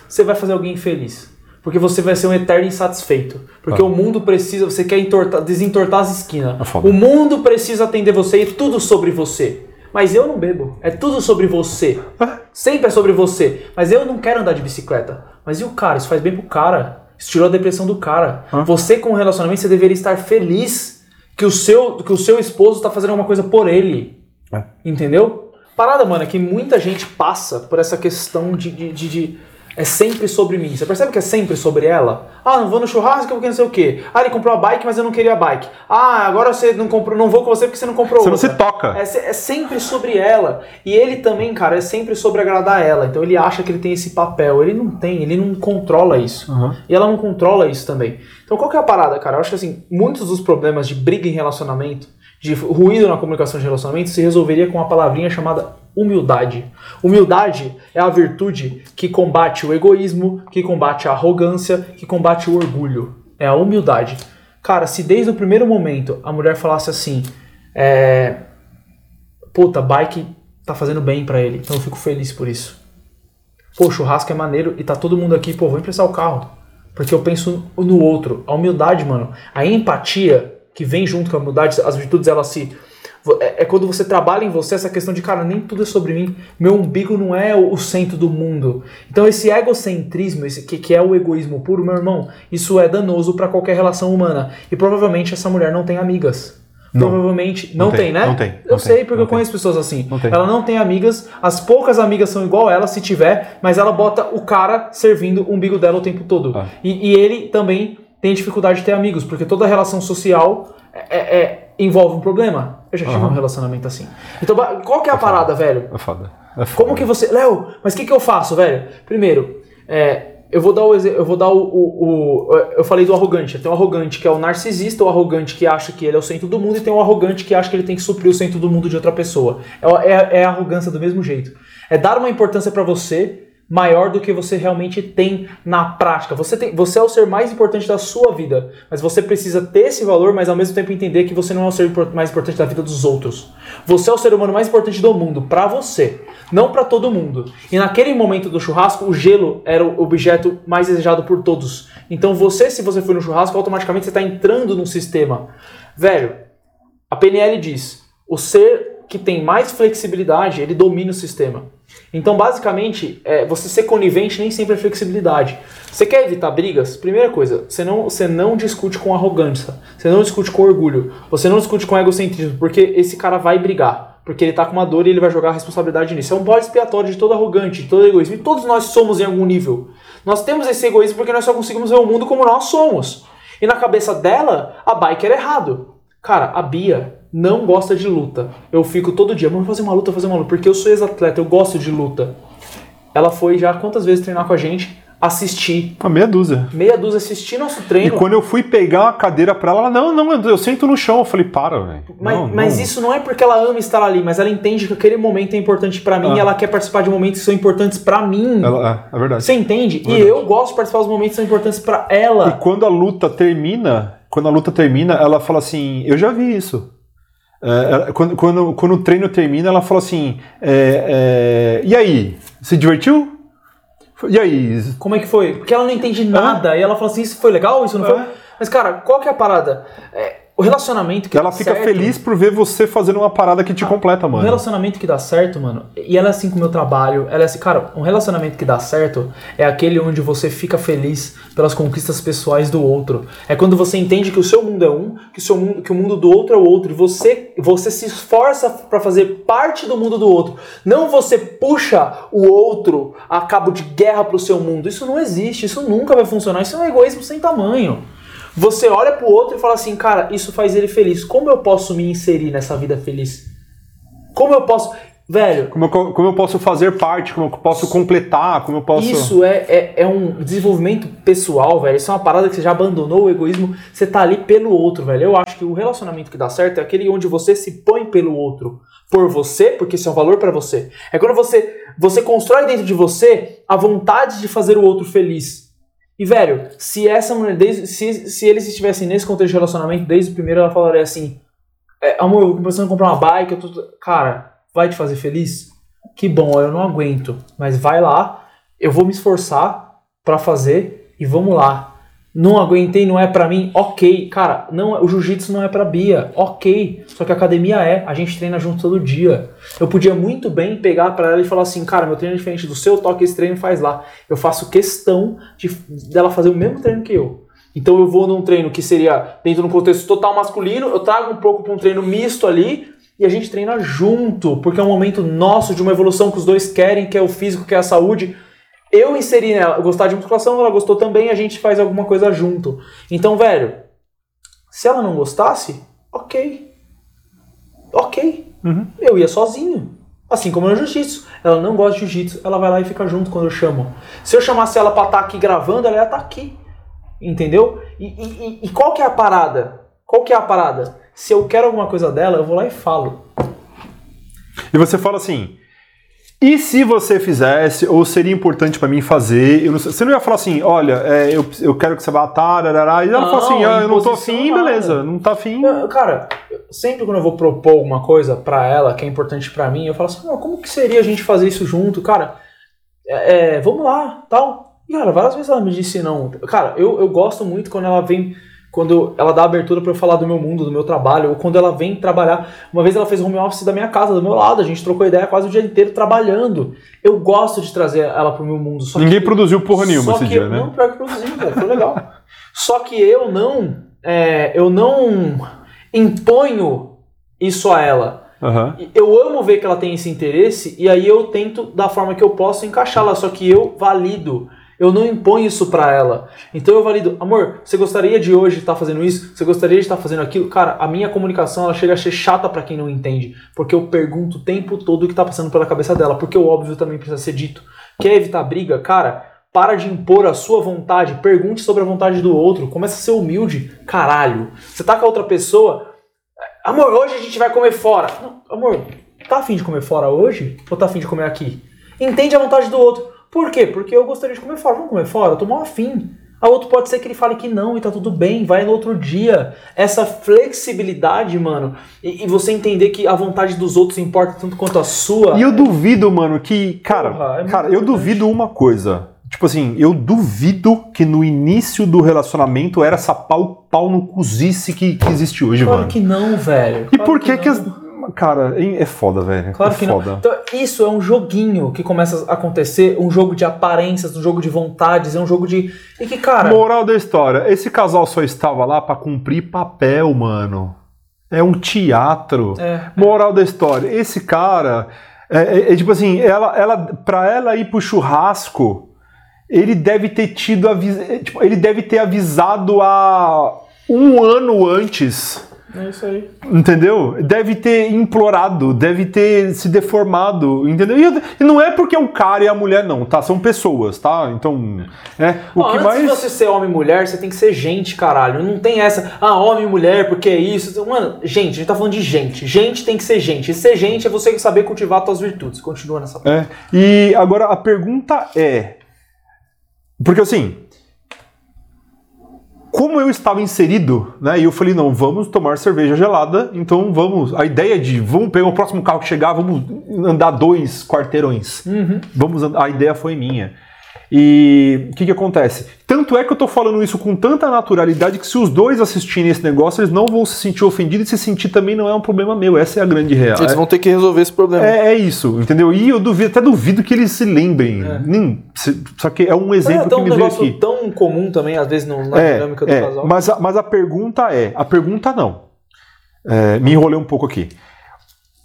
Você vai fazer alguém infeliz. Porque você vai ser um eterno insatisfeito. Porque Ah. o mundo precisa. Você quer entortar, desentortar as esquinas. É o mundo precisa atender você e tudo sobre você. Mas eu não bebo. É tudo sobre você. Ah. Sempre é sobre você. Mas eu não quero andar de bicicleta. Mas e o cara? Isso faz bem pro cara. Isso tirou a depressão do cara. Você com um relacionamento, você deveria estar feliz que o seu, que o seu esposo tá fazendo alguma coisa por ele. É. Entendeu? Parada, mano, é que muita gente passa por essa questão de, de, de- de- É sempre sobre mim. Você percebe que é sempre sobre ela? Ah, não vou no churrasco porque não sei o quê. Ah, ele comprou a bike, mas eu não queria a bike. Ah, agora você não comprou, não vou com você porque você não comprou Você não outra. se toca. É, é sempre sobre ela. E ele também, cara, é sempre sobre agradar ela. Então ele acha que ele tem esse papel. Ele não tem, ele não controla isso. Uhum. E ela não controla isso também. Então qual que é a parada, cara? Eu acho que assim, muitos dos problemas de briga em relacionamento, de ruído na comunicação de relacionamento, se resolveria com uma palavrinha chamada humildade. Humildade é a virtude que combate o egoísmo, que combate a arrogância, que combate o orgulho. É a humildade. Cara, se desde o primeiro momento a mulher falasse assim, é, puta, bike tá fazendo bem pra ele, então eu fico feliz por isso. Pô, o churrasco é maneiro e tá todo mundo aqui, pô, vou emprestar o carro. Porque eu penso no outro. A humildade, mano, a empatia que vem junto com a humildade, as virtudes, elas se. É, é quando você trabalha em você essa questão de, cara, nem tudo é sobre mim. Meu umbigo não é o, o centro do mundo. Então, esse egocentrismo, esse, que, que é o egoísmo puro, meu irmão, isso é danoso pra qualquer relação humana. E provavelmente essa mulher não tem amigas. Não. Provavelmente. Não, Não tem, tem, né? não tem, Eu não sei, tem, porque eu conheço pessoas assim. Ela não tem amigas, as poucas amigas são igual ela, se tiver, mas ela bota o cara servindo o umbigo dela o tempo todo. Ah. E, e ele também tem dificuldade de ter amigos, porque toda relação social é- é- é- envolve um problema. Eu já tive Aham. um relacionamento assim. Então, qual que é a parada, velho? É foda. É foda. Como que você. Léo, mas o que, que eu faço, velho? Primeiro, é, eu vou dar o eu vou dar o, o, o, eu falei do arrogante. Tem o arrogante que é o narcisista, o arrogante que acha que ele é o centro do mundo e tem o arrogante que acha que ele tem que suprir o centro do mundo de outra pessoa. É, é, é a arrogância do mesmo jeito. É dar uma importância para você maior do que você realmente tem na prática. Você, tem, você é o ser mais importante da sua vida, mas você precisa ter esse valor, mas ao mesmo tempo entender que você não é o ser mais importante da vida dos outros. Você é o ser humano mais importante do mundo, para você, não para todo mundo. E naquele momento do churrasco, o gelo era o objeto mais desejado por todos. Então você, se você for no churrasco, automaticamente você está entrando num sistema. Velho, a PNL diz: o ser que tem mais flexibilidade, ele domina o sistema. Então, basicamente, é, você ser conivente nem sempre é flexibilidade. Você quer evitar brigas? Primeira coisa, você não, você não discute com arrogância, você não discute com orgulho, você não discute com egocentrismo, porque esse cara vai brigar, porque ele tá com uma dor e ele vai jogar a responsabilidade nisso. É um bode expiatório de todo arrogante, de todo egoísmo, e todos nós somos em algum nível. Nós temos esse egoísmo porque nós só conseguimos ver o mundo como nós somos. E na cabeça dela, a bike era errado. Cara, a Bia não gosta de luta. Eu fico todo dia, vamos fazer uma luta, fazer uma luta, porque eu sou ex-atleta, eu gosto de luta. Ela foi já quantas vezes treinar com a gente? assistir. Uma meia dúzia. Meia dúzia assistir nosso treino. E quando eu fui pegar uma cadeira pra ela, ela, não, não, eu sento no chão. Eu falei, para, velho. Mas, não, mas não. isso não é porque ela ama estar ali, mas ela entende que aquele momento é importante para mim Ah. e ela quer participar de momentos que são importantes para mim. Ela, é, é verdade. Você entende? Verdade. E eu gosto de participar dos momentos que são importantes para E ela. quando a luta termina, quando a luta termina, ela fala assim, eu já vi isso. É, ela- quando, quando, quando o treino termina, ela fala assim, é, é, e aí, se divertiu? E aí? Como é que foi? Porque ela não entende nada e ela fala assim: isso foi legal, isso não foi. É. Mas, cara, qual que é a parada? É, o relacionamento que Ela fica certo- feliz por ver você fazendo uma parada que te completa, Um mano. relacionamento que dá certo, mano, e ela é assim com o meu trabalho, ela é assim, cara, um relacionamento que dá certo é aquele onde você fica feliz pelas conquistas pessoais do outro. É quando você entende que o seu mundo é um, que o, seu mundo, que o mundo do outro é o outro, e você, você se esforça pra fazer parte do mundo do outro. Não você puxa o outro a cabo de guerra pro seu mundo. Isso não existe, isso nunca vai funcionar, isso é um egoísmo sem tamanho. Você olha pro outro e fala assim, cara, isso faz ele feliz. Como eu posso me inserir nessa vida feliz? Como eu posso. Velho, Como eu, como eu posso fazer parte, como eu posso completar, como eu posso... isso é, é, é um desenvolvimento pessoal, velho. Isso é uma parada que você já abandonou o egoísmo. Você tá ali pelo outro, velho. Eu acho que o relacionamento que dá certo é aquele onde você se põe pelo outro. Por você, porque isso é um valor pra você. É quando você, você constrói dentro de você a vontade de fazer o outro feliz. E, velho, se essa mulher, desde, se, se eles estivessem nesse contexto de relacionamento, desde o primeiro, ela falaria assim: é, Amor, eu tô pensando em comprar uma bike, eu tô. Cara, vai te fazer feliz? Que bom, eu não aguento. Mas vai lá, eu vou me esforçar pra fazer e vamos lá. Não aguentei, não é pra mim, ok. Cara, não, o jiu-jitsu não é pra Bia, ok. Só que a academia é, a gente treina junto todo dia. Eu podia muito bem pegar pra ela e falar assim, cara, meu treino é diferente do seu, toque esse treino faz lá. Eu faço questão de dela fazer o mesmo treino que eu. Então eu vou num treino que seria dentro de um contexto total masculino, eu trago um pouco pra um treino misto ali e a gente treina junto, porque é um momento nosso de uma evolução que os dois querem, que é o físico, que é a saúde. Eu inseri nela, gostar de musculação, ela gostou também, a gente faz alguma coisa junto. Então, velho, se ela não gostasse, ok. Ok. Uhum. Eu ia sozinho. Assim como no jiu-jitsu. Ela não gosta de jiu-jitsu, ela vai lá e fica junto quando eu chamo. Se eu chamasse ela pra estar aqui gravando, ela ia estar aqui. Entendeu? E- e- e qual que é a parada? Qual que é a parada? Se eu quero alguma coisa dela, eu vou lá e falo. E você fala assim. E se você fizesse, ou seria importante pra mim fazer? Não sei- você não ia falar assim, olha, é, eu, eu quero que você vá tarará, e ela Não, fala assim, ah, eu não tô afim, nada. beleza, não tá afim. Cara, sempre quando eu vou propor alguma coisa pra ela que é importante pra mim, eu falo assim, "Não, como que seria a gente fazer isso junto? Cara, é, é, vamos lá, tal. E, cara, várias vezes ela me disse não. Cara, eu, eu gosto muito quando ela vem, quando ela dá abertura pra eu falar do meu mundo, do meu trabalho, ou quando ela vem trabalhar. Uma vez ela fez home office da minha casa, do meu lado, a gente trocou ideia quase o dia inteiro trabalhando. Eu gosto de trazer ela pro meu mundo. Só Ninguém que- produziu porra nenhuma esse que dia, eu, né? Não, pior que produziu, velho. Foi legal. Só que eu não. é, eu não imponho isso a ela. Aham. Eu amo ver que ela tem esse interesse e aí eu tento da forma que eu posso encaixá-la, só que eu valido. Eu não imponho isso pra ela. Então eu valido, amor, você gostaria de hoje estar fazendo isso? Você gostaria de estar fazendo aquilo? Cara, a minha comunicação ela chega a ser chata pra quem não entende, porque eu pergunto o tempo todo o que tá passando pela cabeça dela, porque o óbvio também precisa ser dito. Quer evitar briga? Cara, Para de impor a sua vontade, pergunte sobre a vontade do outro, começa a ser humilde. Caralho, você tá com a outra pessoa, amor, hoje a gente vai comer fora. Não, amor, tá afim de comer fora hoje? Ou tá afim de comer aqui? Entende a vontade do outro. Por quê? Porque eu gostaria de comer fora. Vamos comer fora? Eu tô mal afim. A outro pode ser que ele fale que não e tá tudo bem, vai no outro dia. Essa flexibilidade, mano, e, e você entender que a vontade dos outros importa tanto quanto a sua. E eu duvido, mano, que. Cara, Porra, é cara, eu duvido uma coisa. Tipo assim, eu duvido que no início do relacionamento era essa pau, pau no cozice que, que existe hoje, Claro mano. que não, velho. E Claro por que que não. as. Cara, é é foda, velho. Claro é que não. foda. Então, isso é um joguinho que começa a acontecer, um jogo de aparências, um jogo de vontades, é um jogo de. E que, cara. Moral da história: esse casal só estava lá pra cumprir papel, mano. É um teatro. É. Moral da história: esse cara. É, é- é tipo assim, ela, ela, pra ela ir pro churrasco, ele deve ter tido. avis- é, tipo, ele deve ter avisado há um ano antes. É isso aí. Entendeu? Deve ter implorado, deve ter se deformado, entendeu? E, não é porque é um cara e a mulher, não, tá? São pessoas, tá? Então, é. O Ó, que antes mais. de você ser homem e mulher, você tem que ser gente, caralho. Não tem essa, ah, homem e mulher, porque é isso. Mano, gente, a gente tá falando de gente. Gente tem que ser gente. E ser gente é você saber cultivar suas virtudes. Continua nessa É. E agora a pergunta é. Porque assim. Como eu estava inserido, né? E eu falei, não, vamos tomar cerveja gelada, então vamos. A ideia de vamos pegar o próximo carro que chegar, vamos andar dois quarteirões. Vamos and- A ideia foi minha. E o que, que acontece? Tanto é que eu tô falando isso com tanta naturalidade que se os dois assistirem esse negócio, eles não vão se sentir ofendidos e se sentir também não é um problema meu. Essa é a grande real. Eles vão ter que resolver esse problema. É, é isso, entendeu? E eu duvido, até duvido que eles se lembrem. Nem, se- só que é um exemplo é até que um me veio negócio aqui. tão comum também, às vezes, no- na É, dinâmica do é, casal. mas, a, mas a pergunta é, a pergunta não. É, me enrolei um pouco aqui.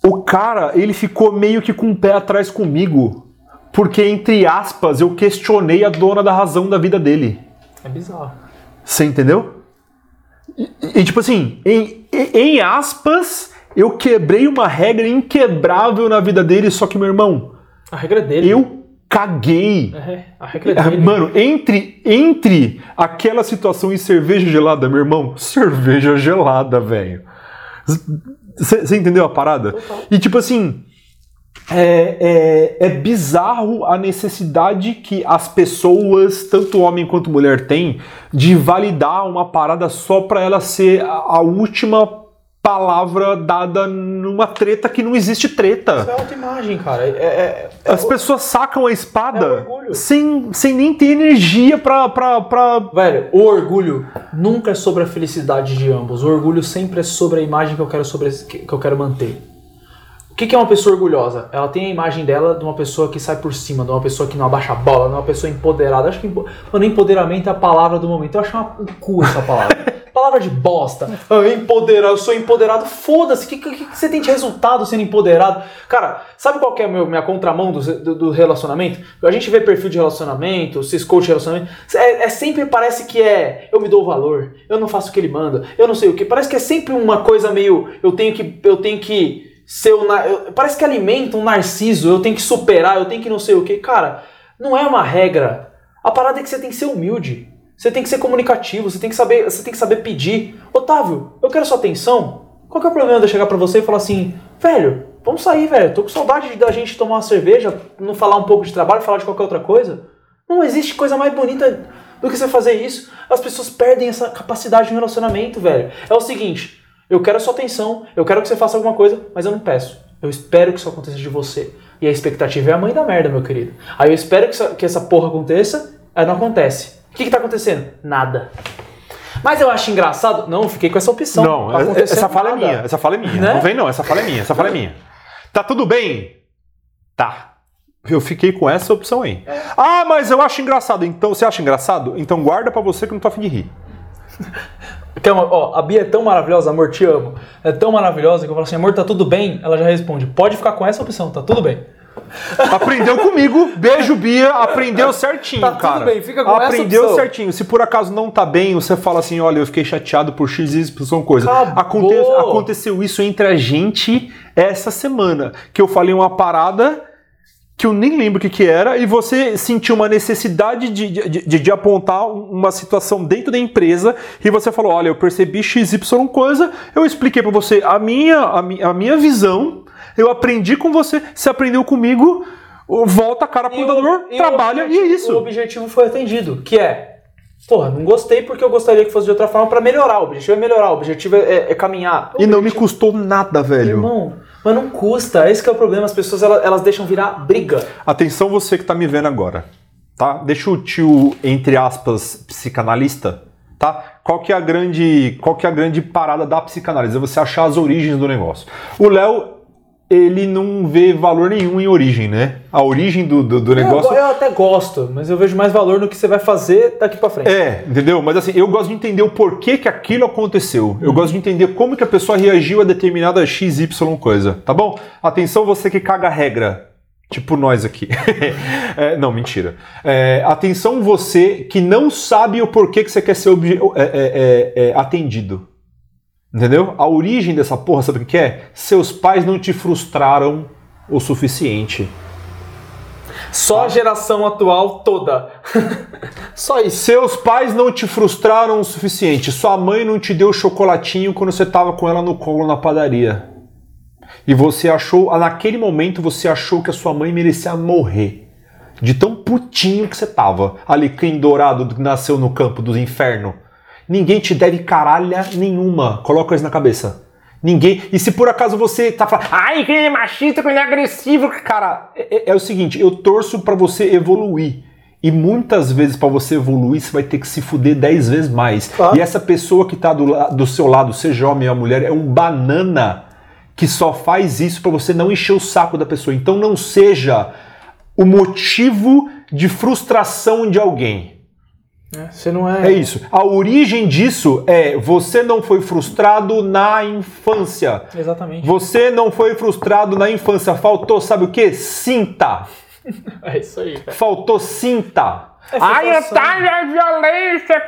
O cara, ele ficou meio que com o pé atrás comigo, porque, entre aspas, eu questionei a dona da razão da vida dele. É bizarro. Você entendeu? E, e, tipo assim, em, em- aspas, eu quebrei uma regra inquebrável na vida dele, só que, meu irmão, A regra é dele. eu caguei. É, a regra é dele. Mano, entre, entre aquela situação e cerveja gelada, meu irmão, cerveja gelada, velho. Você entendeu a parada? Total. E tipo assim, é, é, é bizarro a necessidade que as pessoas, tanto homem quanto mulher, têm de validar uma parada só pra ela ser a, última palavra dada numa treta que não existe treta. Isso é autoimagem, cara. É, é- é- As pessoas sacam a É espada orgulho. sem, sem nem ter energia pra, pra, pra. Velho, o orgulho nunca é sobre a felicidade de ambos. O orgulho sempre é sobre a imagem que eu quero, sobre, que eu quero manter. O que que é uma pessoa orgulhosa? Ela tem a imagem dela de uma pessoa que sai por cima, de uma pessoa que não abaixa a bola, de uma pessoa empoderada. Acho que mano, empoderamento é a palavra do momento. Eu acho uma, um cu essa palavra. palavra de bosta. Ah, empoderado, eu sou empoderado. Foda-se, o que, que, que você tem de resultado sendo empoderado? Cara, sabe qual que é a minha contramão do, do, do relacionamento? A gente vê perfil de relacionamento, cis coach de relacionamento. É, é sempre parece que é eu me dou o valor, eu não faço o que ele manda, eu não sei o que. Parece que é sempre uma coisa meio eu tenho que eu tenho que ser o na- eu- parece que alimenta um narciso, eu tenho que superar, eu tenho que não sei o que. Cara, não é uma regra. A parada é que você tem que ser humilde. Você tem que ser comunicativo, você tem que saber, você tem que saber pedir. Otávio, eu quero sua atenção. Qual que é o problema de eu chegar pra você e falar assim, velho, vamos sair, velho. Tô com saudade da gente tomar uma cerveja, não falar um pouco de trabalho, falar de qualquer outra coisa. Não existe coisa mais bonita do que você fazer isso. As pessoas perdem essa capacidade no relacionamento, velho. É o seguinte, eu quero a sua atenção, eu quero que você faça alguma coisa, mas eu não peço. Eu espero que isso aconteça de você. E a expectativa é a mãe da merda, meu querido. Aí eu espero que essa, que essa porra aconteça, aí não acontece. O que, que tá acontecendo? Nada. Mas eu acho engraçado. Não, eu fiquei com essa opção. Não, Tá essa fala é nada. minha. Essa fala é minha. Né? Não vem, não. Essa fala é minha. Essa fala é minha. Tá tudo bem? Tá. Eu fiquei com essa opção aí. Ah, mas eu acho engraçado. Então, você acha engraçado? Então guarda pra você que eu não tô afim de rir. Que é uma- ó, a Bia é tão maravilhosa, amor, te amo. É tão maravilhosa que eu falo assim, amor, tá tudo bem? Ela já responde, pode ficar com essa opção, tá tudo bem. Aprendeu comigo. Beijo, Bia. Aprendeu certinho, Tá tudo cara. bem, fica com essa Aprendeu opção. certinho. Se por acaso não tá bem, você fala assim: olha, eu fiquei chateado por X, Y, coisa. Acabou. aconteceu isso entre a gente essa semana. Que eu falei uma parada que eu nem lembro o que, que era, e você sentiu uma necessidade de, de, de, de, apontar uma situação dentro da empresa, e você falou: olha, eu percebi XY coisa, eu expliquei para você a minha, a, minha, a minha visão, eu aprendi com você, você aprendeu comigo, volta a cara pro computador, trabalha, e é isso. O objetivo foi atendido, que é. Porra, não gostei porque eu gostaria que fosse de outra forma para melhorar. O objetivo é melhorar, o objetivo é, é, é caminhar. O e não objetivo... me custou nada, velho. Irmão, mas não custa, esse é o problema, as pessoas elas, elas deixam virar briga. Atenção você que tá me vendo agora, tá? Deixa o tio, entre aspas, psicanalista, tá? Qual que é a grande, qual que é a grande parada da psicanálise? É você achar as origens do negócio. O Léo ele não vê valor nenhum em origem, né? A origem do, do, do negócio. Eu, eu, até gosto, mas eu vejo mais valor no que você vai fazer daqui para frente. É, entendeu? Mas assim, eu gosto de entender o porquê que aquilo aconteceu. Eu gosto de entender como que a pessoa reagiu a determinada XY coisa, tá bom? Atenção, você que caga regra. Tipo nós aqui. é, não, mentira. É, atenção, você que não sabe o porquê que você quer ser é, é, é, atendido. Entendeu? A origem dessa porra, sabe o que é? Seus pais não te frustraram o suficiente. Só a geração atual toda. Só isso. Seus pais não te frustraram o suficiente. Sua mãe não te deu chocolatinho quando você tava com ela no colo na padaria. E você achou, naquele momento você achou que a sua mãe merecia morrer. De tão putinho que você tava. Alecrim dourado que nasceu no campo do inferno. Ninguém te deve caralha nenhuma. Coloca isso na cabeça. Ninguém. E se por acaso você tá falando, ai, que ele é machista, que ele é agressivo, cara, é, é, é o seguinte, eu torço para você evoluir. E muitas vezes para você evoluir, você vai ter que se fuder 10 vezes mais. Claro. E essa pessoa que tá do, do seu lado, seja homem ou mulher, é um banana que só faz isso para você não encher o saco da pessoa. Então não seja o motivo de frustração de alguém. É, você não é. É isso. A origem disso é você não foi frustrado na infância. Exatamente. Você não foi frustrado na infância. Faltou, sabe o que? Cinta. é isso aí. Cara. Faltou cinta. É Ai, é a violência.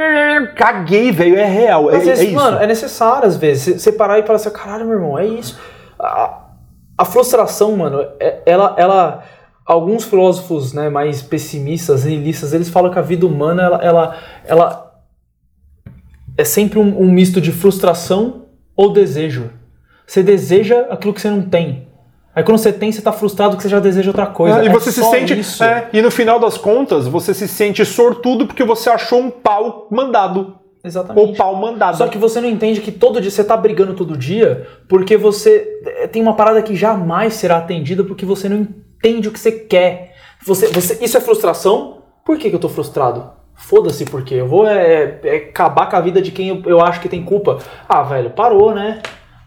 Caguei, velho. É real. É, vezes, é, isso. Mano, é necessário às vezes. Você parar e falar assim: caralho, meu irmão, é isso. A, a frustração, mano, é, ela. ela alguns filósofos né, mais pessimistas, nihilistas, eles falam que a vida humana ela, ela, ela é sempre um, um, misto de frustração ou desejo. Você deseja aquilo que você não tem. Aí quando você tem, você está frustrado porque você já deseja outra coisa. É, e é você se sente. É, e no final das contas, você se sente sortudo porque você achou um pau mandado. Exatamente. Ou pau mandado. Só que você não entende que todo dia você está brigando todo dia porque você é, tem uma parada que jamais será atendida porque você não entende o que você quer. Você, você, isso é frustração? Por que, que eu tô frustrado? Foda-se por quê. Eu vou é, é, acabar com a vida de quem eu, eu acho que tem culpa. Ah, velho, parou, né?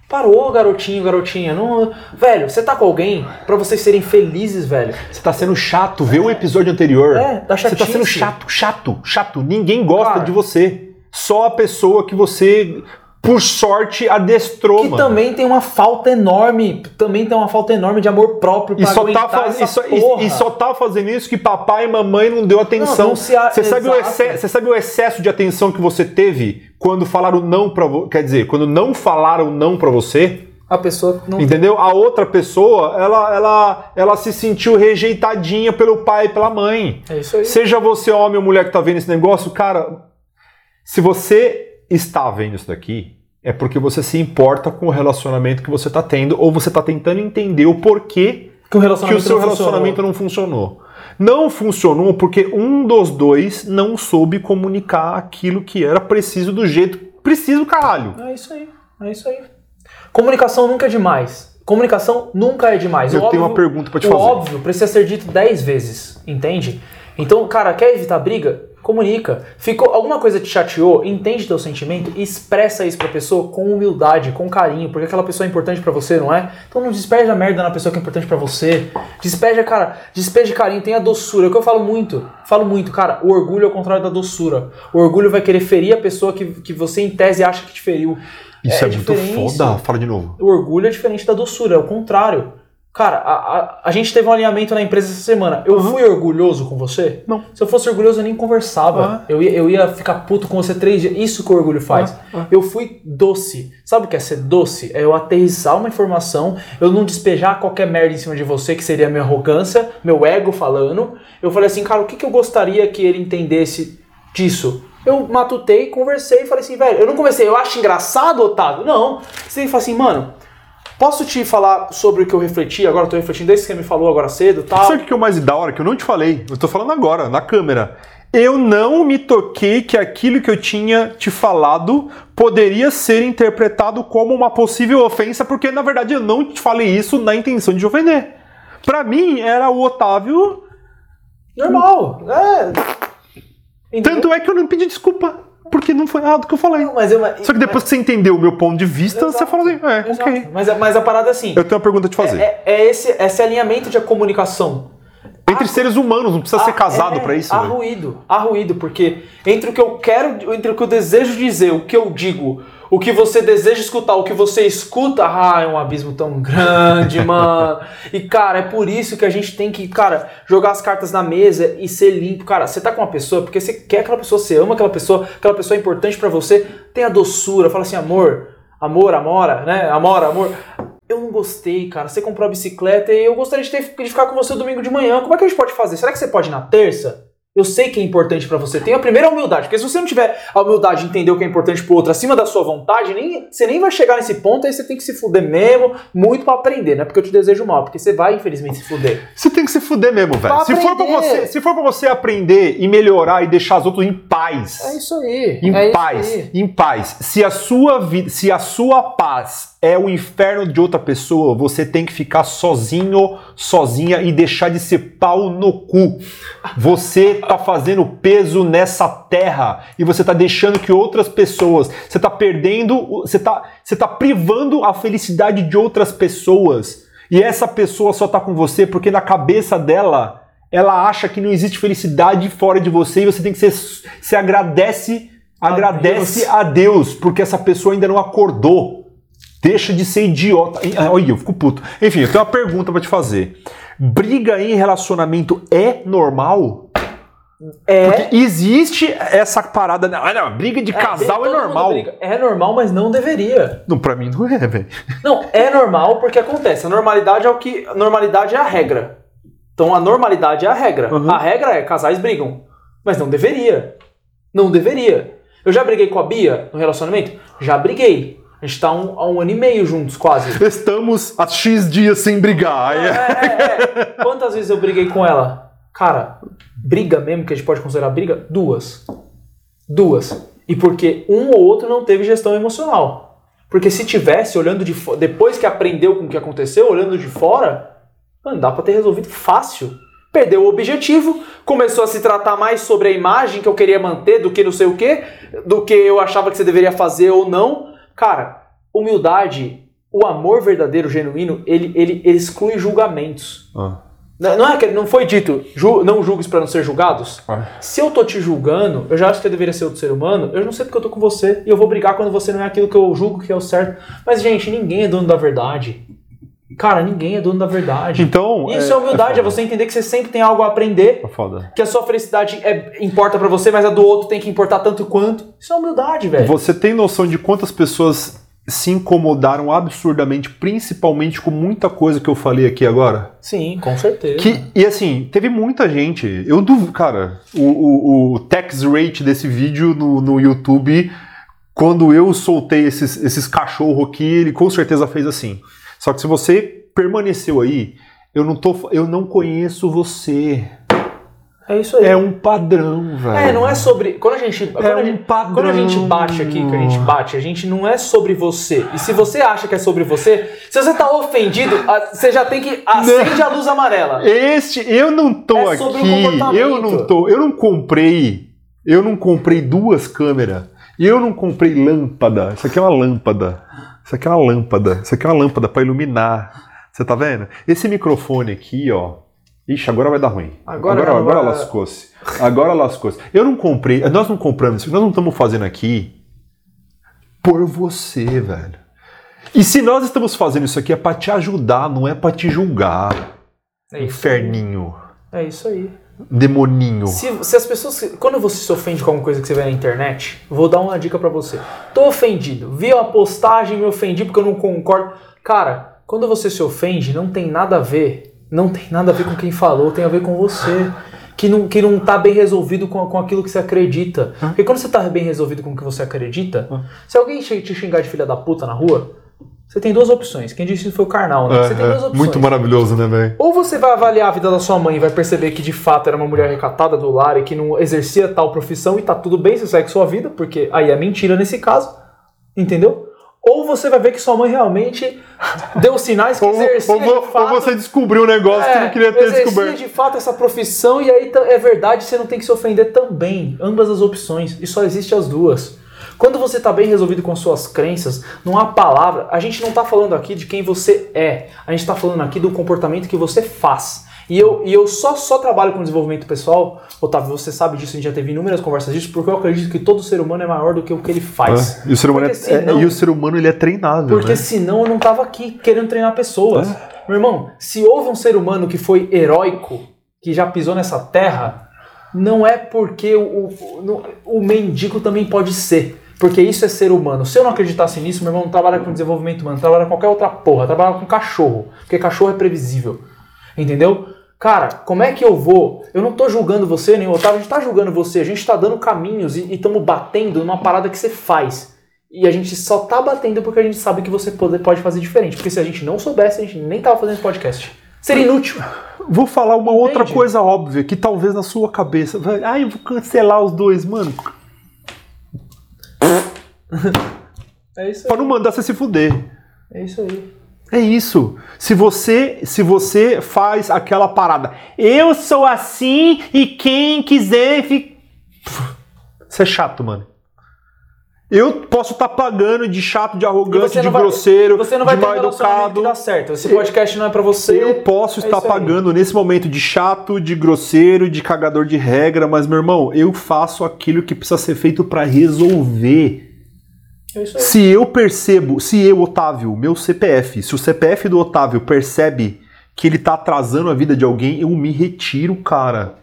Parou, garotinho, garotinha. Não... Velho, você tá com alguém para vocês serem felizes, velho. Você tá sendo chato. Vê o episódio anterior. É, tá Você tá sendo chato, chato, chato. Ninguém gosta Cara, de você. Só a pessoa que você por sorte, adestrou, que mano. também tem uma falta enorme, também tem uma falta enorme de amor próprio pra e só tá faz, e, só, e, e, só tá fazendo isso que papai e mamãe não deu atenção. Não, não se a... você, sabe o excesso, você sabe o excesso de atenção que você teve quando falaram não para quer dizer, quando não falaram não para você? A pessoa não Entendeu? A outra pessoa, ela, ela, ela se sentiu rejeitadinha pelo pai e pela mãe. É isso aí. Seja você homem ou mulher que tá vendo esse negócio, cara, se você está vendo isso daqui, é porque você se importa com o relacionamento que você está tendo ou você está tentando entender o porquê que o, que o seu relacionamento não funcionou. Não funcionou porque um dos dois não soube comunicar aquilo que era preciso do jeito preciso, caralho. É isso aí, é isso aí. Comunicação nunca é demais. Comunicação nunca é demais. Eu o tenho óbvio, uma pergunta para te o fazer. O óbvio precisa ser dito dez vezes, entende? Então, cara, quer evitar briga? Comunica. Ficou alguma coisa te chateou? Entende teu sentimento e expressa isso pra pessoa com humildade, com carinho, porque aquela pessoa é importante para você, não é? Então não despeja merda na pessoa que é importante para você. Despeja, cara, despeja carinho, tenha doçura. É o que eu falo muito. Falo muito, cara, o orgulho é o contrário da doçura. O orgulho vai querer ferir a pessoa que, que você em tese acha que te feriu. Isso é, é muito foda. Fala de novo. O orgulho é diferente da doçura, é o contrário. Cara, a, a, a gente teve um alinhamento na empresa essa semana. Eu fui orgulhoso com você? Não. Se eu fosse orgulhoso, eu nem conversava. Eu, ia, eu ia ficar puto com você três dias. Isso que o orgulho faz. Eu fui doce. Sabe o que é ser doce? É eu aterrissar uma informação, eu não despejar qualquer merda em cima de você, que seria a minha arrogância, meu ego falando. Eu falei assim, cara, o que, que eu gostaria que ele entendesse disso? Eu matutei, conversei e falei assim, velho, eu não conversei, eu acho engraçado, Otávio? Não. Você falar assim, mano, posso te falar sobre o que eu refleti? Agora eu tô refletindo desde que você me falou agora cedo tal. Sabe o que é o mais da hora? Que eu não te falei. Eu tô falando agora, na câmera. Eu não me toquei que aquilo que eu tinha te falado poderia ser interpretado como uma possível ofensa, porque na verdade eu não te falei isso na intenção de ofender. Pra mim era o Otávio. Normal. É. Entendeu? Tanto é que eu não pedi desculpa, porque não foi errado o que eu falei. Não, mas eu, Só que depois que você entendeu o meu ponto de vista, você Exato, fala assim, é, Exato. ok. Mas, a- mas a parada é assim. Eu tenho uma pergunta a te fazer. É, é esse, esse alinhamento de comunicação. Entre seres humanos, não precisa ser casado é, pra isso. Há velho. ruído, há ruído, porque entre o que eu quero, entre o que eu desejo dizer, o que eu digo, o que você deseja escutar, o que você escuta, ah, é um abismo tão grande, mano. E cara, é por isso que a gente tem que, cara, jogar as cartas na mesa e ser limpo. Cara, você tá com uma pessoa porque você quer aquela pessoa, você ama aquela pessoa, aquela pessoa é importante pra você, tem a doçura, fala assim, amor, amor, amora, né? Amor, amor. Eu não gostei, cara. Você comprou a bicicleta e eu gostaria de, ter, de ficar com você domingo de manhã. Como é que a gente pode fazer? Será que você pode ir na terça? Eu sei que é importante pra você. Tenha a primeira humildade, porque se você não tiver a humildade de entender o que é importante pro outro acima da sua vontade, nem, você nem vai chegar nesse ponto, aí você tem que se fuder mesmo, muito pra aprender, não é porque eu te desejo mal, porque você vai, infelizmente, se fuder. Você tem que se fuder mesmo, velho. Se for, pra você, se for pra você aprender e melhorar e deixar os outros em paz. É isso aí. Em é paz, aí. em paz. Se a sua vida, se a sua paz é o inferno de outra pessoa, você tem que ficar sozinho, sozinha e deixar de ser pau no cu. Você tá fazendo peso nessa terra e você tá deixando que outras pessoas, você tá perdendo, você tá, você tá privando a felicidade de outras pessoas. E essa pessoa só tá com você porque na cabeça dela ela acha que não existe felicidade fora de você e você tem que ser, se agradece, agradece Deus. a Deus, porque essa pessoa ainda não acordou. Deixa de ser idiota. Ah, Olha, eu fico puto. Enfim, eu tenho uma pergunta pra te fazer. Briga em relacionamento é normal? É. Porque existe essa parada. Ah, não, briga de casal é, todo mundo normal. É normal, mas não deveria. Não, pra mim não é, velho. Não, é normal porque acontece. A normalidade é o que. A normalidade é a regra. Então a normalidade é a regra. Uhum. A regra é casais brigam. Mas não deveria. Não deveria. Eu já briguei com a Bia no relacionamento? Já briguei. A gente tá um, há um ano e meio juntos, quase. Estamos há X dias sem brigar. É, é, é. Quantas vezes eu briguei com ela? Cara, briga mesmo, que a gente pode considerar briga? Duas. Duas. E porque um ou outro não teve gestão emocional. Porque se tivesse, olhando de depois que aprendeu com o que aconteceu, olhando de fora, mano, dá pra ter resolvido fácil. Perdeu o objetivo, começou a se tratar mais sobre a imagem que eu queria manter do que não sei o que, do que eu achava que você deveria fazer ou não. Cara, humildade, o amor verdadeiro, genuíno, ele, ele, ele exclui julgamentos. Ah. Não, não é que não foi dito, ju, não julgues para não ser julgados? Ah. Se eu tô te julgando, eu já acho que eu deveria ser outro ser humano, eu não sei porque eu tô com você e eu vou brigar quando você não é aquilo que eu julgo que é o certo. Mas, gente, ninguém é dono da verdade. Cara, ninguém é dono da verdade. Então. Isso é, humildade, é, foda. você entender que você sempre tem algo a aprender, É foda. que a sua felicidade é, importa para você, mas a do outro tem que importar tanto quanto. Isso é humildade, velho. Você tem noção de quantas pessoas se incomodaram absurdamente, principalmente com muita coisa que eu falei aqui agora? Sim, com certeza. Que, e assim, teve muita gente. Eu duvido, cara, o, o, o tax rate desse vídeo no, no YouTube, quando eu soltei esses, esses cachorro aqui, ele com certeza fez assim. Só que se você permaneceu aí, eu não, tô, eu não conheço você. É isso aí. É um padrão, velho. É, não é sobre. Quando a gente. Quando, É a um gente padrão. quando a gente bate aqui, que a gente bate, a gente não é sobre você. E se você acha que é sobre você, se você tá ofendido, a- você já tem que. Acende a luz amarela. Este, eu não tô É sobre o aqui, eu não tô, eu não comprei, eu não comprei duas câmeras, eu não comprei lâmpada. Isso aqui é uma lâmpada. Isso aqui é uma lâmpada. Isso aqui é uma lâmpada para iluminar. Você tá vendo? Esse microfone aqui, ó. Ixi, agora vai dar ruim. Agora- agora, agora agora- lascou-se. Agora lascou-se. Eu não comprei, nós não compramos isso, nós não estamos fazendo aqui por você, velho. E se nós estamos fazendo isso aqui é pra te ajudar, não é pra te julgar. É Inferninho. é isso aí. Demoninho. Se, se as pessoas. Quando você se ofende com alguma coisa que você vê na internet, vou dar uma dica pra você. Tô ofendido. Vi uma postagem, me ofendi porque eu não concordo. Cara, quando você se ofende, não tem nada a ver. Não tem nada a ver com quem falou, tem a ver com você. Que não, que não tá bem resolvido com, com aquilo que você acredita. Porque quando você tá bem resolvido com o que você acredita, se alguém te xingar de filha da puta na rua, você tem duas opções. Quem disse isso foi o Karnal, né? Você tem duas opções. Muito maravilhoso, né, velho? Ou você vai avaliar a vida da sua mãe e vai perceber que de fato era uma mulher recatada do lar e que não exercia tal profissão e tá tudo bem, você segue sua vida, porque aí é mentira nesse caso, entendeu? Ou você vai ver que sua mãe realmente deu sinais que Ou, exercia ou vo- de fato... ou você descobriu um negócio que É, não queria ter descoberto. de fato essa profissão e aí é verdade, você não tem que se ofender também. Ambas as opções. E só existe as duas. Quando você tá bem resolvido com suas crenças, não há palavra. A gente não tá falando aqui de quem você é. A gente tá falando aqui do comportamento que você faz. E eu, e eu só, só trabalho com desenvolvimento pessoal, Otávio, você sabe disso, a gente já teve inúmeras conversas disso, porque eu acredito que todo ser humano é maior do que o que ele faz. É, E o ser humano, é, senão- é- e o ser humano ele é treinável, porque né? senão eu não tava aqui querendo treinar pessoas. Meu irmão, se houve um ser humano que foi heróico, que já pisou nessa terra, não é porque o, o, o mendigo também pode ser. Porque isso é ser humano. Se eu não acreditasse nisso, meu irmão não trabalha com desenvolvimento humano, trabalha com qualquer outra porra, trabalha com cachorro. Porque cachorro é previsível. Entendeu? Cara, como é que eu vou? Eu não tô julgando você, nem o Otávio, a gente tá julgando você, a gente tá dando caminhos e estamos batendo numa parada que você faz. E a gente só tá batendo porque a gente sabe que você pode, pode fazer diferente. Porque se a gente não soubesse, a gente nem tava fazendo esse podcast. Seria inútil. Vou falar uma outra coisa óbvia, que talvez na sua cabeça. vai, Ai, eu vou cancelar os dois, mano. É isso Pra não mandar você se fuder. É isso aí. É isso. Se você, se você faz aquela parada, eu sou assim e quem quiser fica. Isso é chato, mano. Eu posso estar pagando de chato, de arrogante, de vai- grosseiro, Você não vai de ter mal educado. que dá certo. Esse podcast não é pra você. Eu posso É estar isso aí. pagando nesse momento de chato, de grosseiro, de cagador de regra, mas meu irmão, eu faço aquilo que precisa ser feito pra resolver. É. Se eu percebo, se eu, Otávio, meu CPF, se o CPF do Otávio percebe que ele tá atrasando a vida de alguém, eu me retiro, cara.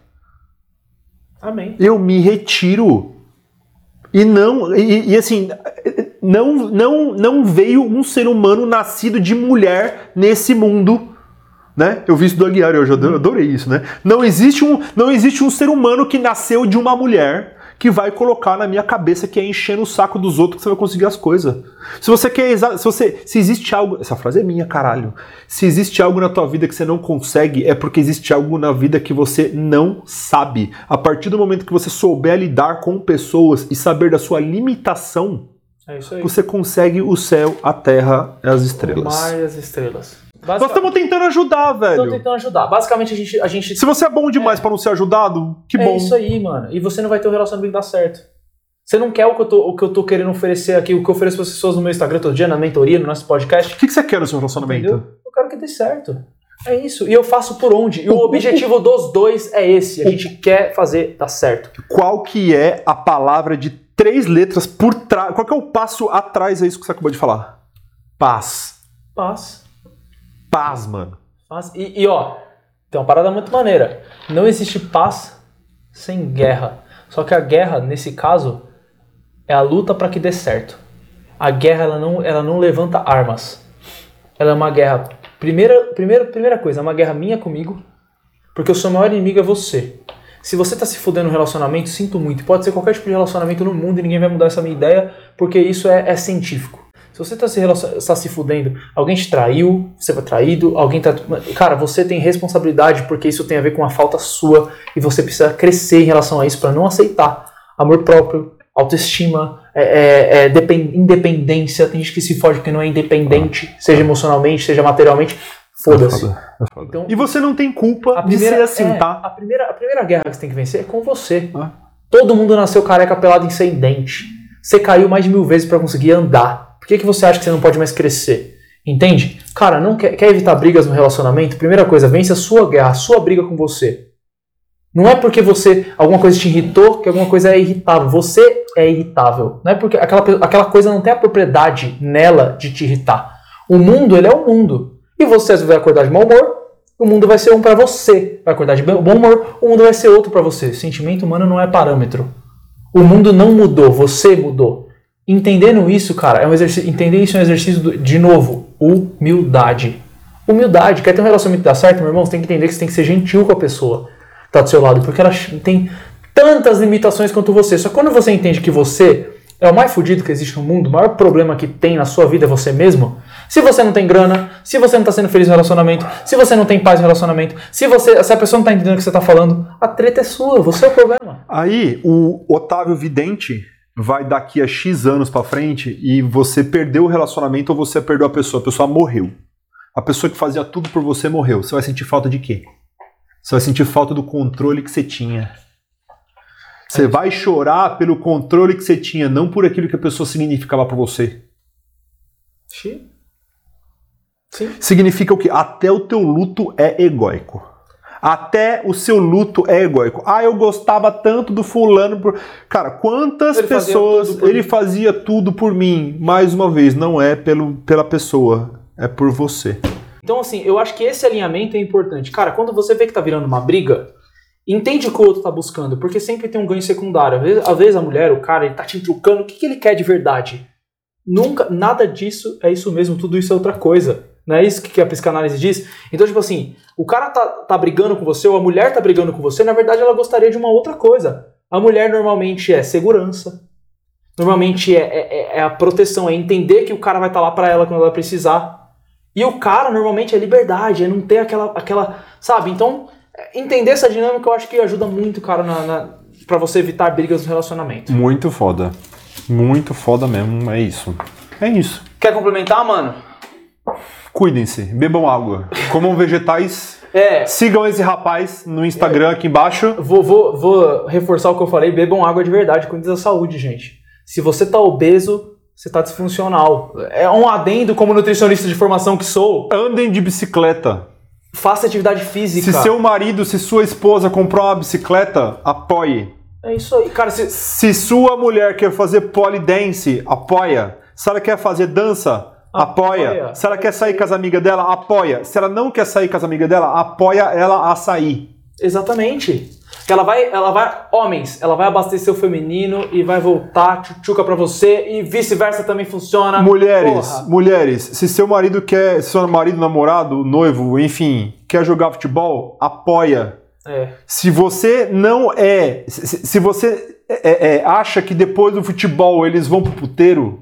Amém. Eu me retiro. E não, e, e assim, não, não, não veio um ser humano nascido de mulher nesse mundo, né? Eu vi isso do Aguiar, eu já ado- adorei isso, né? Não existe um, não existe um ser humano que nasceu de uma mulher que vai colocar na minha cabeça que é enchendo o saco dos outros que você vai conseguir as coisas. Se você quer, se você, se existe algo, essa frase é minha, caralho. Se existe algo na tua vida que você não consegue, é porque existe algo na vida que você não sabe. A partir do momento que você souber lidar com pessoas e saber da sua limitação, É você consegue o céu, a terra e as O estrelas. mar e as estrelas. Nós estamos tentando ajudar, Estamos velho. tentando ajudar. Basicamente, a gente. A gente Se você é bom demais pra não ser ajudado, que é bom. isso aí, mano. E você não vai ter o relacionamento que dá certo. Você não quer o que, eu tô, o que eu tô querendo oferecer aqui, o que eu ofereço para as pessoas no meu Instagram todo dia, na mentoria, no nosso podcast. O que que você quer no seu relacionamento? Entendeu? Eu quero que dê certo. É isso. E eu faço por onde? E o objetivo dos dois é esse. A gente quer fazer dar certo. Qual que é a palavra de três letras por trás? Qual que é o passo atrás a isso que você acabou de falar? Paz. Paz. Paz, mano. Paz. E, e, ó, tem uma parada muito maneira. Não existe paz sem guerra. Só que a guerra, nesse caso, é a luta para que dê certo. A guerra, ela não, ela não levanta armas. Ela é uma guerra. Primeira, primeira, primeira coisa, é uma guerra minha comigo. Porque o seu maior inimigo é você. Se você tá se fudendo no relacionamento, sinto muito. Pode ser qualquer tipo de relacionamento no mundo e ninguém vai mudar essa minha ideia, porque isso é, é científico. Se você tá se, tá se fudendo, alguém te traiu, você foi traído, alguém tá. Cara, você tem responsabilidade porque isso tem a ver com uma falta sua e você precisa crescer em relação a isso para não aceitar. Amor próprio, autoestima, é, é, é depen- independência. Tem gente que se foge porque não é independente, seja emocionalmente, seja materialmente. Foda-se. É foda. Então, E você não tem culpa a de primeira, ser assim, é, tá? A primeira, a primeira guerra que você tem que vencer é com você. Ah. Todo mundo nasceu careca pelado em sem dente. Você caiu mais de mil vezes pra conseguir andar. Por que, que você acha que você não pode mais crescer? Entende? Cara, não quer, quer evitar brigas no relacionamento? Primeira coisa, vence a sua guerra, a sua briga com você. Não é porque você alguma coisa te irritou que alguma coisa é irritável. Você é irritável. Não é porque aquela, aquela coisa não tem a propriedade nela de te irritar. O mundo, ele é o mundo. E você vai acordar de mau humor, o mundo vai ser um para você. Vai acordar de bom humor, o mundo vai ser outro para você. Sentimento humano não é parâmetro. O mundo não mudou, você mudou. Entendendo isso, cara, é um exercício. Entender isso é um exercício do, de novo, humildade. Humildade. Quer ter um relacionamento que dá certo, meu irmão? Você tem que entender que você tem que ser gentil com a pessoa que tá do seu lado, porque ela tem tantas limitações quanto você. Só que quando você entende que você é o mais fodido que existe no mundo, o maior problema que tem na sua vida é você mesmo. Se você não tem grana, se você não está sendo feliz no relacionamento, se você não tem paz no relacionamento, se você, se a pessoa não está entendendo o que você está falando, a treta é sua, você é o problema. Aí o Otávio Vidente vai daqui a X anos para frente e você perdeu o relacionamento ou você perdeu a pessoa, a pessoa morreu. A pessoa que fazia tudo por você morreu. Você vai sentir falta de quê? Você vai sentir falta do controle que você tinha. Você é vai chorar pelo controle que você tinha, não por aquilo que a pessoa significava para você. Sim. Sim. Significa o quê? Até o teu luto é egóico. Até o seu luto é egóico. Ah, eu gostava tanto do fulano. Por... Cara, quantas ele pessoas fazia ele mim. fazia tudo por mim? Mais uma vez, não é pelo, pela pessoa, é por você. Então, assim, eu acho que esse alinhamento é importante. Cara, quando você vê que tá virando uma briga, entende o que o outro tá buscando, porque sempre tem um ganho secundário. Às vezes, às vezes a mulher, o cara, ele tá te trucando, o que, que ele quer de verdade? Nunca, nada disso é isso mesmo, tudo isso é outra coisa. Não é isso que a psicanálise diz? Então, tipo assim, o cara tá, tá brigando com você, ou a mulher tá brigando com você, na verdade ela gostaria de uma outra coisa. A mulher normalmente é segurança, normalmente é, é, é, é a proteção, é entender que o cara vai estar tá lá para ela quando ela precisar. E o cara normalmente é liberdade, é não ter aquela, aquela sabe? Então, entender essa dinâmica eu acho que ajuda muito, cara, na, na, pra você evitar brigas no relacionamento. Muito foda. Muito foda mesmo, é isso. É isso. Quer complementar, mano? Cuidem-se, bebam água, comam vegetais. É. Sigam esse rapaz no Instagram aqui embaixo. Vou, vou, vou reforçar o que eu falei: bebam água de verdade, cuidem da saúde, gente. Se você tá obeso, você tá disfuncional. É um adendo como nutricionista de formação que sou. Andem de bicicleta. Faça atividade física. Se seu marido, se sua esposa comprou uma bicicleta, apoie. É isso aí, cara. Se, se sua mulher quer fazer polidense, apoia. Se ela quer fazer dança, Apoia. apoia. Se ela quer sair com as amigas dela, apoia. Se ela não quer sair com as amigas dela, apoia ela a sair. Exatamente. Ela vai, ela vai, homens, ela vai abastecer o feminino e vai voltar tchutchuca para você e vice-versa também funciona. Mulheres, Porra. mulheres, se seu marido quer, se seu marido, namorado, noivo, enfim, quer jogar futebol, apoia. É. Se você não é, se, se você é, é, acha que depois do futebol eles vão pro puteiro,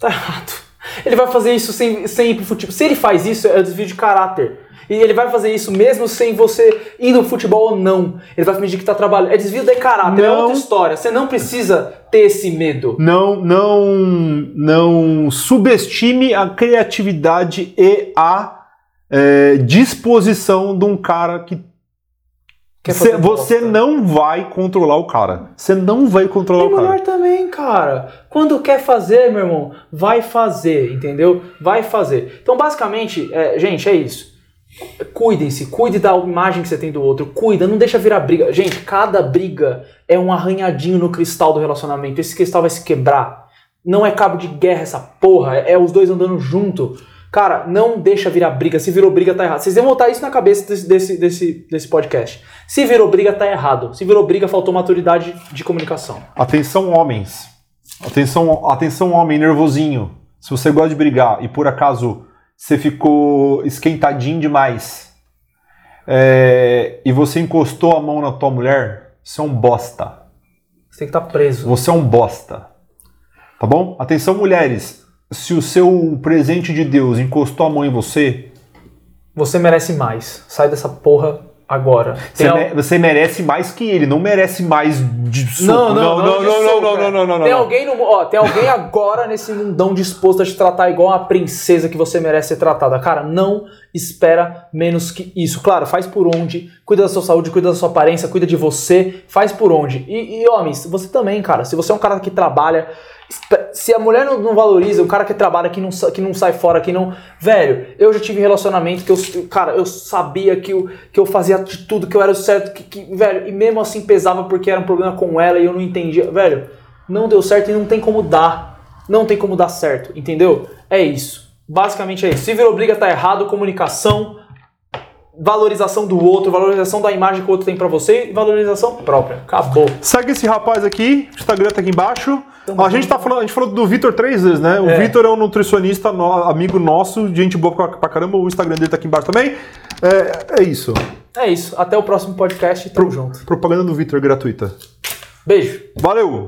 tá errado. Ele vai fazer isso sem, sem ir pro futebol. Se ele faz isso, é desvio de caráter. E ele vai fazer isso mesmo sem você ir no futebol ou não. Ele vai fingir que tá trabalhando. É desvio de caráter, é não, é outra história. Você não precisa ter esse medo. Não, não, não subestime a criatividade e a é, disposição de um cara que Cê, você não vai controlar o cara. Você não vai controlar e o cara. mulher também, cara. Quando quer fazer, meu irmão, vai fazer, entendeu? Vai fazer. Então, basicamente, é, gente, é isso. Cuidem-se, cuide da imagem que você tem do outro, cuida, não deixa virar briga. Gente, cada briga é um arranhadinho no cristal do relacionamento. Esse cristal vai se quebrar. Não é cabo de guerra essa porra, é os dois andando junto. Cara, não deixa virar briga. Se virou briga, tá errado. Vocês devem botar isso na cabeça desse, desse, desse, desse podcast. Se virou briga, tá errado. Se virou briga, faltou maturidade de comunicação. Atenção, homens. Atenção, atenção, homem nervosinho. Se você gosta de brigar e por acaso você ficou esquentadinho demais é, e você encostou a mão na tua mulher, você é um bosta. Você tem que estar tá preso. Você é um bosta. Tá bom? Atenção, mulheres se o seu presente de Deus encostou a mão em você. Você merece mais. Sai dessa porra agora. Você, al... você, merece mais que ele, não merece mais de soco. Não, não, não, não, não, soco, não, não, não, não, Tem alguém, no, ó, tem alguém agora nesse mundão disposto a te tratar igual a princesa que você merece ser tratada. Cara, não espera menos que isso. Claro, faz por onde, cuida da sua saúde, cuida da sua aparência, cuida de você, faz por onde. E, e homens, você também, cara. Se você é um cara que trabalha se a mulher não, não, valoriza, o cara que trabalha, que não, que não sai fora, que não. Velho, eu já tive relacionamento que eu. Cara, eu sabia que eu, que eu fazia de tudo, que eu era o certo, que, que, velho, e mesmo assim pesava porque era um problema com ela e eu não entendia. Velho, não deu certo e não tem como dar. Não tem como dar certo, entendeu? É isso. Basicamente é isso. Se virou briga, tá errado. Comunicação, valorização do outro, valorização da imagem que o outro tem pra você e valorização própria. Acabou. Segue esse rapaz aqui, o Instagram tá aqui embaixo. Tamo a gente tá falando, a gente falou do Vitor três vezes, né? O É. Vitor é um nutricionista no- amigo nosso, gente boa pra, pra caramba. O Instagram dele tá aqui embaixo também. É, é isso. É isso. Até o próximo podcast. Tamo junto. Propaganda do Vitor gratuita. Beijo. Valeu!